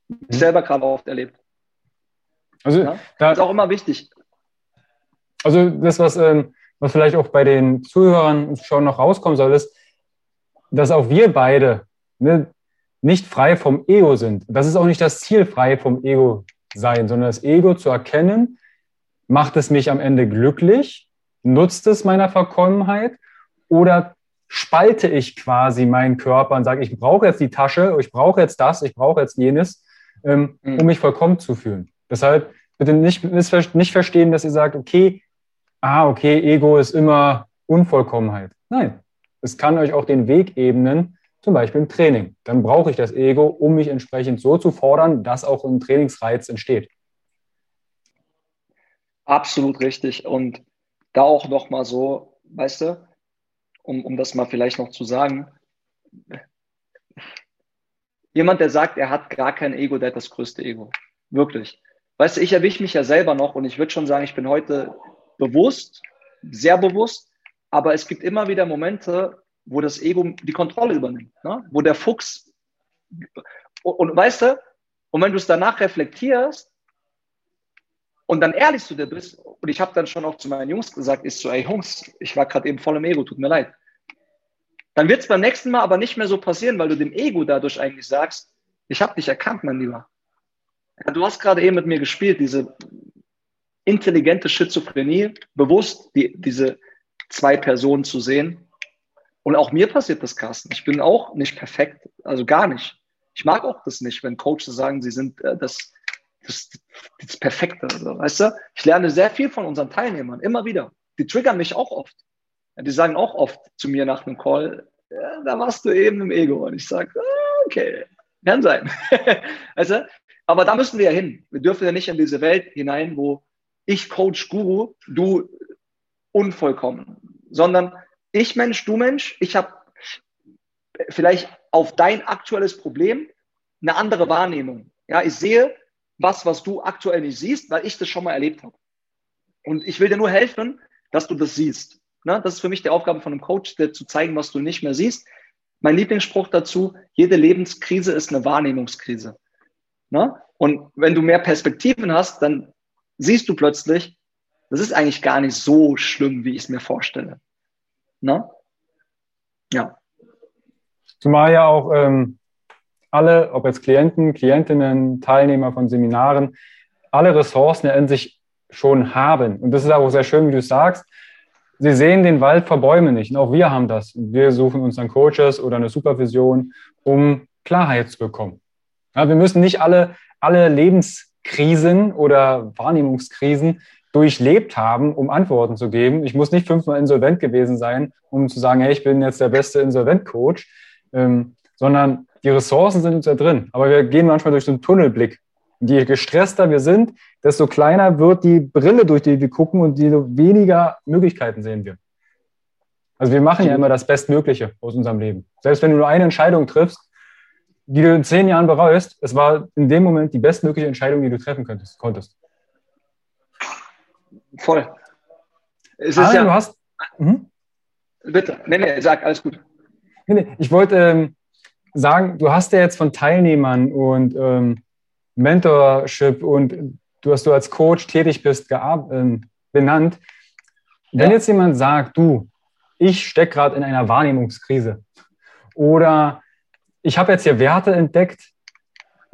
Ich hm. selber gerade oft erlebt. Also, ja? da, ist auch immer wichtig. Also, das, was, ähm, was vielleicht auch bei den Zuhörern schon noch rauskommen soll, ist, dass auch wir beide ne, nicht frei vom Ego sind. Das ist auch nicht das Ziel, frei vom Ego sein, sondern das Ego zu erkennen, macht es mich am Ende glücklich nutzt es meiner Verkommenheit oder spalte ich quasi meinen Körper und sage, ich brauche jetzt die Tasche, ich brauche jetzt das, ich brauche jetzt jenes, ähm, mhm. um mich vollkommen zu fühlen. Deshalb bitte nicht, nicht verstehen, dass ihr sagt, okay, ah, okay, Ego ist immer Unvollkommenheit. Nein, es kann euch auch den Weg ebnen, zum Beispiel im Training. Dann brauche ich das Ego, um mich entsprechend so zu fordern, dass auch ein Trainingsreiz entsteht. Absolut richtig. Und da auch noch mal so, weißt du, um, um das mal vielleicht noch zu sagen, jemand, der sagt, er hat gar kein Ego, der hat das größte Ego. Wirklich. Weißt du, ich erwische mich ja selber noch und ich würde schon sagen, ich bin heute bewusst, sehr bewusst, aber es gibt immer wieder Momente, wo das Ego die Kontrolle übernimmt, ne? wo der Fuchs und, und weißt du, und wenn du es danach reflektierst, und dann ehrlich zu dir bist, und ich habe dann schon auch zu meinen Jungs gesagt, ist so, ey Jungs, ich war gerade eben voll im Ego, tut mir leid. Dann wird es beim nächsten Mal aber nicht mehr so passieren, weil du dem Ego dadurch eigentlich sagst, ich habe dich erkannt, mein Lieber. Du hast gerade eben mit mir gespielt, diese intelligente Schizophrenie, bewusst die, diese zwei Personen zu sehen. Und auch mir passiert das, Carsten. Ich bin auch nicht perfekt, also gar nicht. Ich mag auch das nicht, wenn Coaches sagen, sie sind äh, das das, das Perfekte. Also, weißt du? Ich lerne sehr viel von unseren Teilnehmern, immer wieder. Die triggern mich auch oft. Die sagen auch oft zu mir nach einem Call, ja, da warst du eben im Ego. Und ich sage, ah, okay, kann sein. du? Aber da müssen wir ja hin. Wir dürfen ja nicht in diese Welt hinein, wo ich Coach Guru, du unvollkommen, sondern ich Mensch, du Mensch, ich habe vielleicht auf dein aktuelles Problem eine andere Wahrnehmung. Ja, ich sehe was, was du aktuell nicht siehst, weil ich das schon mal erlebt habe. Und ich will dir nur helfen, dass du das siehst. Ne? Das ist für mich die Aufgabe von einem Coach, dir zu zeigen, was du nicht mehr siehst. Mein Lieblingsspruch dazu, jede Lebenskrise ist eine Wahrnehmungskrise. Ne? Und wenn du mehr Perspektiven hast, dann siehst du plötzlich, das ist eigentlich gar nicht so schlimm, wie ich es mir vorstelle. Ne? Ja. Zumal ja auch ähm, alle, ob jetzt Klienten, Klientinnen, Teilnehmer von Seminaren, alle Ressourcen in sich schon haben. Und das ist auch sehr schön, wie du sagst. Sie sehen den Wald vor Bäumen nicht. Und auch wir haben das. Wir suchen uns dann Coaches oder eine Supervision, um Klarheit zu bekommen. Ja, wir müssen nicht alle, alle Lebenskrisen oder Wahrnehmungskrisen durchlebt haben, um Antworten zu geben. Ich muss nicht fünfmal insolvent gewesen sein, um zu sagen, hey, ich bin jetzt der beste Insolvent-Coach, ähm, sondern die Ressourcen sind uns ja drin. Aber wir gehen manchmal durch so einen Tunnelblick. Und je gestresster wir sind, desto kleiner wird die Brille, durch die wir gucken und desto weniger Möglichkeiten sehen wir. Also wir machen ja immer das Bestmögliche aus unserem Leben. Selbst wenn du nur eine Entscheidung triffst, die du in zehn Jahren bereust, es war in dem Moment die bestmögliche Entscheidung, die du treffen könntest, konntest. Voll. Es ah, ja, du hast. Mhm. Bitte, nee, nee, sag, alles gut. Nee, nee, ich wollte ähm, sagen, du hast ja jetzt von Teilnehmern und ähm, Mentorship und du, hast du als Coach tätig bist, ähm, benannt. Wenn ja. jetzt jemand sagt, du, ich stecke gerade in einer Wahrnehmungskrise oder ich habe jetzt hier Werte entdeckt,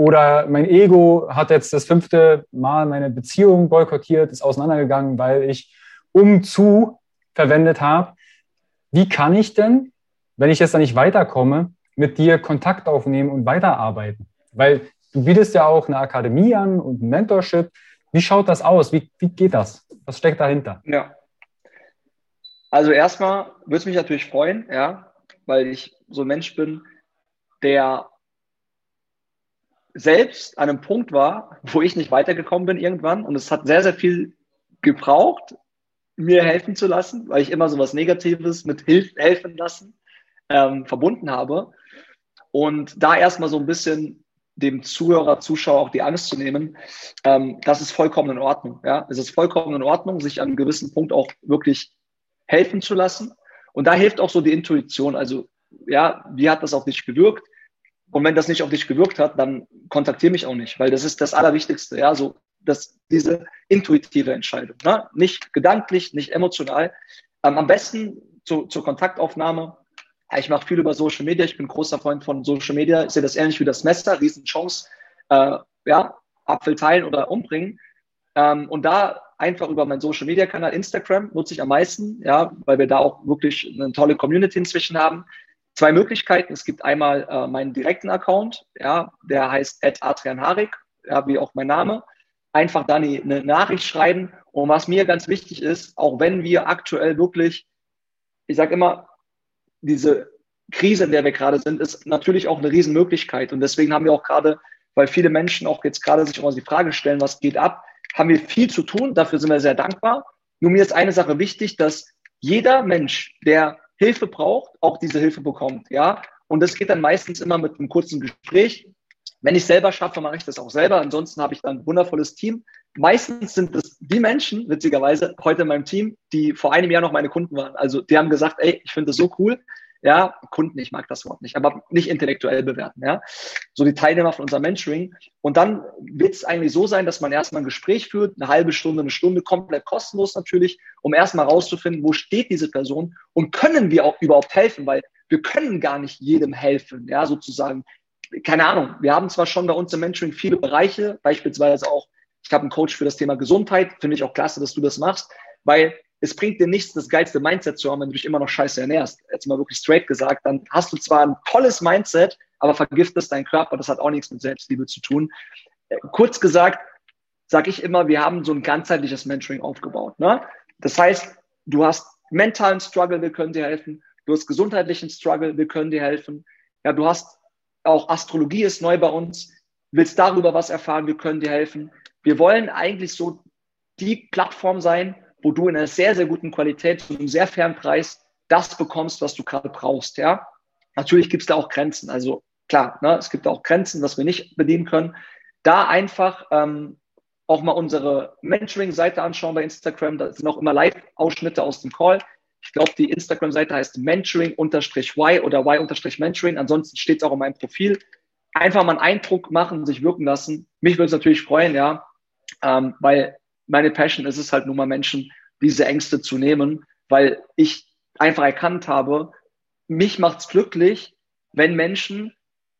oder mein Ego hat jetzt das fünfte Mal meine Beziehung boykottiert, ist auseinandergegangen, weil ich um zu verwendet habe. Wie kann ich denn, wenn ich jetzt da nicht weiterkomme, mit dir Kontakt aufnehmen und weiterarbeiten? Weil du bietest ja auch eine Akademie an und ein Mentorship. Wie schaut das aus? Wie, wie geht das? Was steckt dahinter? Ja. Also erstmal würde es mich natürlich freuen, ja, weil ich so ein Mensch bin, der selbst an einem Punkt war, wo ich nicht weitergekommen bin irgendwann. Und es hat sehr, sehr viel gebraucht, mir helfen zu lassen, weil ich immer so was Negatives mit Hilf helfen lassen ähm, verbunden habe. Und da erstmal so ein bisschen dem Zuhörer, Zuschauer auch die Angst zu nehmen, ähm, das ist vollkommen in Ordnung. Ja? Es ist vollkommen in Ordnung, sich an einem gewissen Punkt auch wirklich helfen zu lassen. Und da hilft auch so die Intuition. Also, ja, wie hat das auf dich gewirkt? Und wenn das nicht auf dich gewirkt hat, dann kontaktiere mich auch nicht, weil das ist das Allerwichtigste, ja, so dass diese intuitive Entscheidung, ne? nicht gedanklich, nicht emotional. Ähm, am besten zu, zur Kontaktaufnahme. Ich mache viel über Social Media, ich bin großer Freund von Social Media. Ich sehe das ähnlich wie das Messer, Riesenchance, äh, ja, Apfel teilen oder umbringen. Ähm, und da einfach über meinen Social Media Kanal Instagram nutze ich am meisten, ja, weil wir da auch wirklich eine tolle Community inzwischen haben zwei Möglichkeiten. Es gibt einmal äh, meinen direkten Account, ja, der heißt Adrian Harik, ja, wie auch mein Name. Einfach da eine, eine Nachricht schreiben. Und was mir ganz wichtig ist, auch wenn wir aktuell wirklich, ich sage immer, diese Krise, in der wir gerade sind, ist natürlich auch eine Riesenmöglichkeit. Und deswegen haben wir auch gerade, weil viele Menschen auch jetzt gerade sich auch die Frage stellen, was geht ab, haben wir viel zu tun. Dafür sind wir sehr dankbar. Nur mir ist eine Sache wichtig, dass jeder Mensch, der Hilfe braucht, auch diese Hilfe bekommt. Ja, und das geht dann meistens immer mit einem kurzen Gespräch. Wenn ich selber schaffe, mache ich das auch selber. Ansonsten habe ich dann ein wundervolles Team. Meistens sind es die Menschen, witzigerweise, heute in meinem Team, die vor einem Jahr noch meine Kunden waren. Also die haben gesagt, ey, ich finde das so cool ja, Kunden, ich mag das Wort nicht, aber nicht intellektuell bewerten, ja, so die Teilnehmer von unserem Mentoring. Und dann wird es eigentlich so sein, dass man erstmal ein Gespräch führt, eine halbe Stunde, eine Stunde, komplett kostenlos natürlich, um erstmal rauszufinden, wo steht diese Person und können wir auch überhaupt helfen, weil wir können gar nicht jedem helfen, ja, sozusagen. Keine Ahnung, wir haben zwar schon bei uns im Mentoring viele Bereiche, beispielsweise auch, ich habe einen Coach für das Thema Gesundheit, finde ich auch klasse, dass du das machst, weil es bringt dir nichts, das geilste Mindset zu haben, wenn du dich immer noch scheiße ernährst. Jetzt mal wirklich straight gesagt, dann hast du zwar ein tolles Mindset, aber vergiftest deinen Körper. Das hat auch nichts mit Selbstliebe zu tun. Äh, kurz gesagt, sage ich immer, wir haben so ein ganzheitliches Mentoring aufgebaut. Ne? Das heißt, du hast mentalen Struggle, wir können dir helfen. Du hast gesundheitlichen Struggle, wir können dir helfen. Ja, du hast auch Astrologie ist neu bei uns. Willst darüber was erfahren, wir können dir helfen. Wir wollen eigentlich so die Plattform sein, wo du in einer sehr, sehr guten Qualität zu einem sehr fairen Preis das bekommst, was du gerade brauchst. Ja? Natürlich gibt es da auch Grenzen. Also klar, ne, es gibt auch Grenzen, was wir nicht bedienen können. da einfach ähm, auch mal unsere Mentoring-Seite anschauen bei Instagram. Da sind auch immer Live-Ausschnitte aus dem Call. Ich glaube, die Instagram-Seite heißt mentoring-y oder y-mentoring. Ansonsten steht es auch in meinem Profil. Einfach mal einen Eindruck machen, sich wirken lassen. Mich würde es natürlich freuen, ja, ähm, weil meine Passion ist es halt nur mal Menschen diese Ängste zu nehmen, weil ich einfach erkannt habe, mich macht's glücklich, wenn Menschen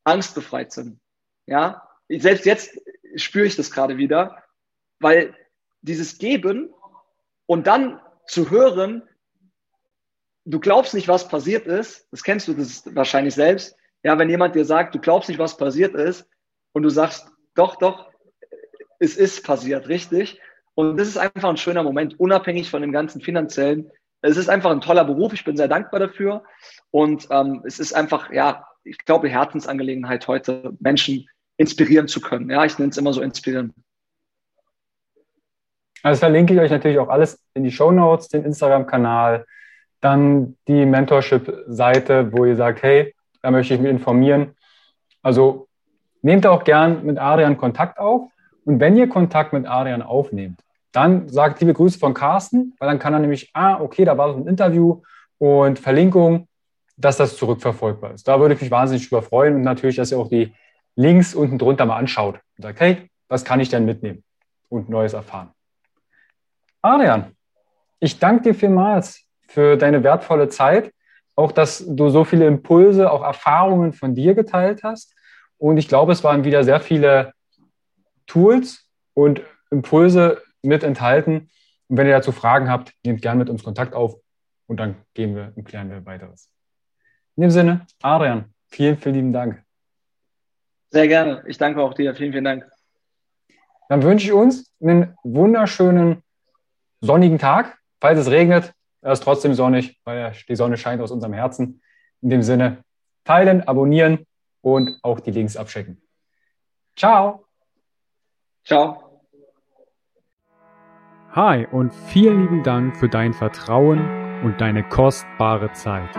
angstbefreit sind. Ja, selbst jetzt spüre ich das gerade wieder, weil dieses Geben und dann zu hören, du glaubst nicht, was passiert ist, das kennst du das wahrscheinlich selbst. Ja, wenn jemand dir sagt, du glaubst nicht, was passiert ist, und du sagst, doch, doch, es ist passiert, richtig. Und das ist einfach ein schöner Moment, unabhängig von dem ganzen finanziellen. Es ist einfach ein toller Beruf. Ich bin sehr dankbar dafür. Und ähm, es ist einfach, ja, ich glaube, Herzensangelegenheit heute, Menschen inspirieren zu können. Ja, ich nenne es immer so inspirieren. Also verlinke ich euch natürlich auch alles in die Show Notes, den Instagram-Kanal, dann die Mentorship-Seite, wo ihr sagt, hey, da möchte ich mich informieren. Also nehmt auch gern mit Adrian Kontakt auf. Und wenn ihr Kontakt mit Adrian aufnehmt, dann sagt liebe Grüße von Carsten, weil dann kann er nämlich, ah, okay, da war so ein Interview und Verlinkung, dass das zurückverfolgbar ist. Da würde ich mich wahnsinnig drüber freuen und natürlich, dass ihr auch die Links unten drunter mal anschaut und sagt, hey, was kann ich denn mitnehmen und Neues erfahren? Adrian, ich danke dir vielmals für deine wertvolle Zeit, auch dass du so viele Impulse, auch Erfahrungen von dir geteilt hast. Und ich glaube, es waren wieder sehr viele Tools und Impulse mit enthalten. Und wenn ihr dazu Fragen habt, nehmt gerne mit uns Kontakt auf und dann gehen wir und klären wir weiteres. In dem Sinne, Adrian, vielen, vielen lieben Dank. Sehr gerne. Ich danke auch dir. Vielen, vielen Dank. Dann wünsche ich uns einen wunderschönen sonnigen Tag. Falls es regnet, ist trotzdem sonnig, weil die Sonne scheint aus unserem Herzen. In dem Sinne, teilen, abonnieren und auch die Links abchecken. Ciao. Ciao. Hi und vielen lieben Dank für dein Vertrauen und deine kostbare Zeit.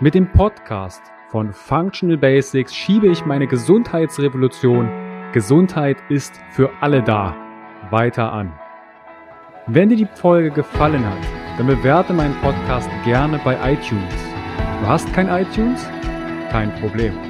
Mit dem Podcast von Functional Basics schiebe ich meine Gesundheitsrevolution Gesundheit ist für alle da weiter an. Wenn dir die Folge gefallen hat, dann bewerte meinen Podcast gerne bei iTunes. Du hast kein iTunes? Kein Problem.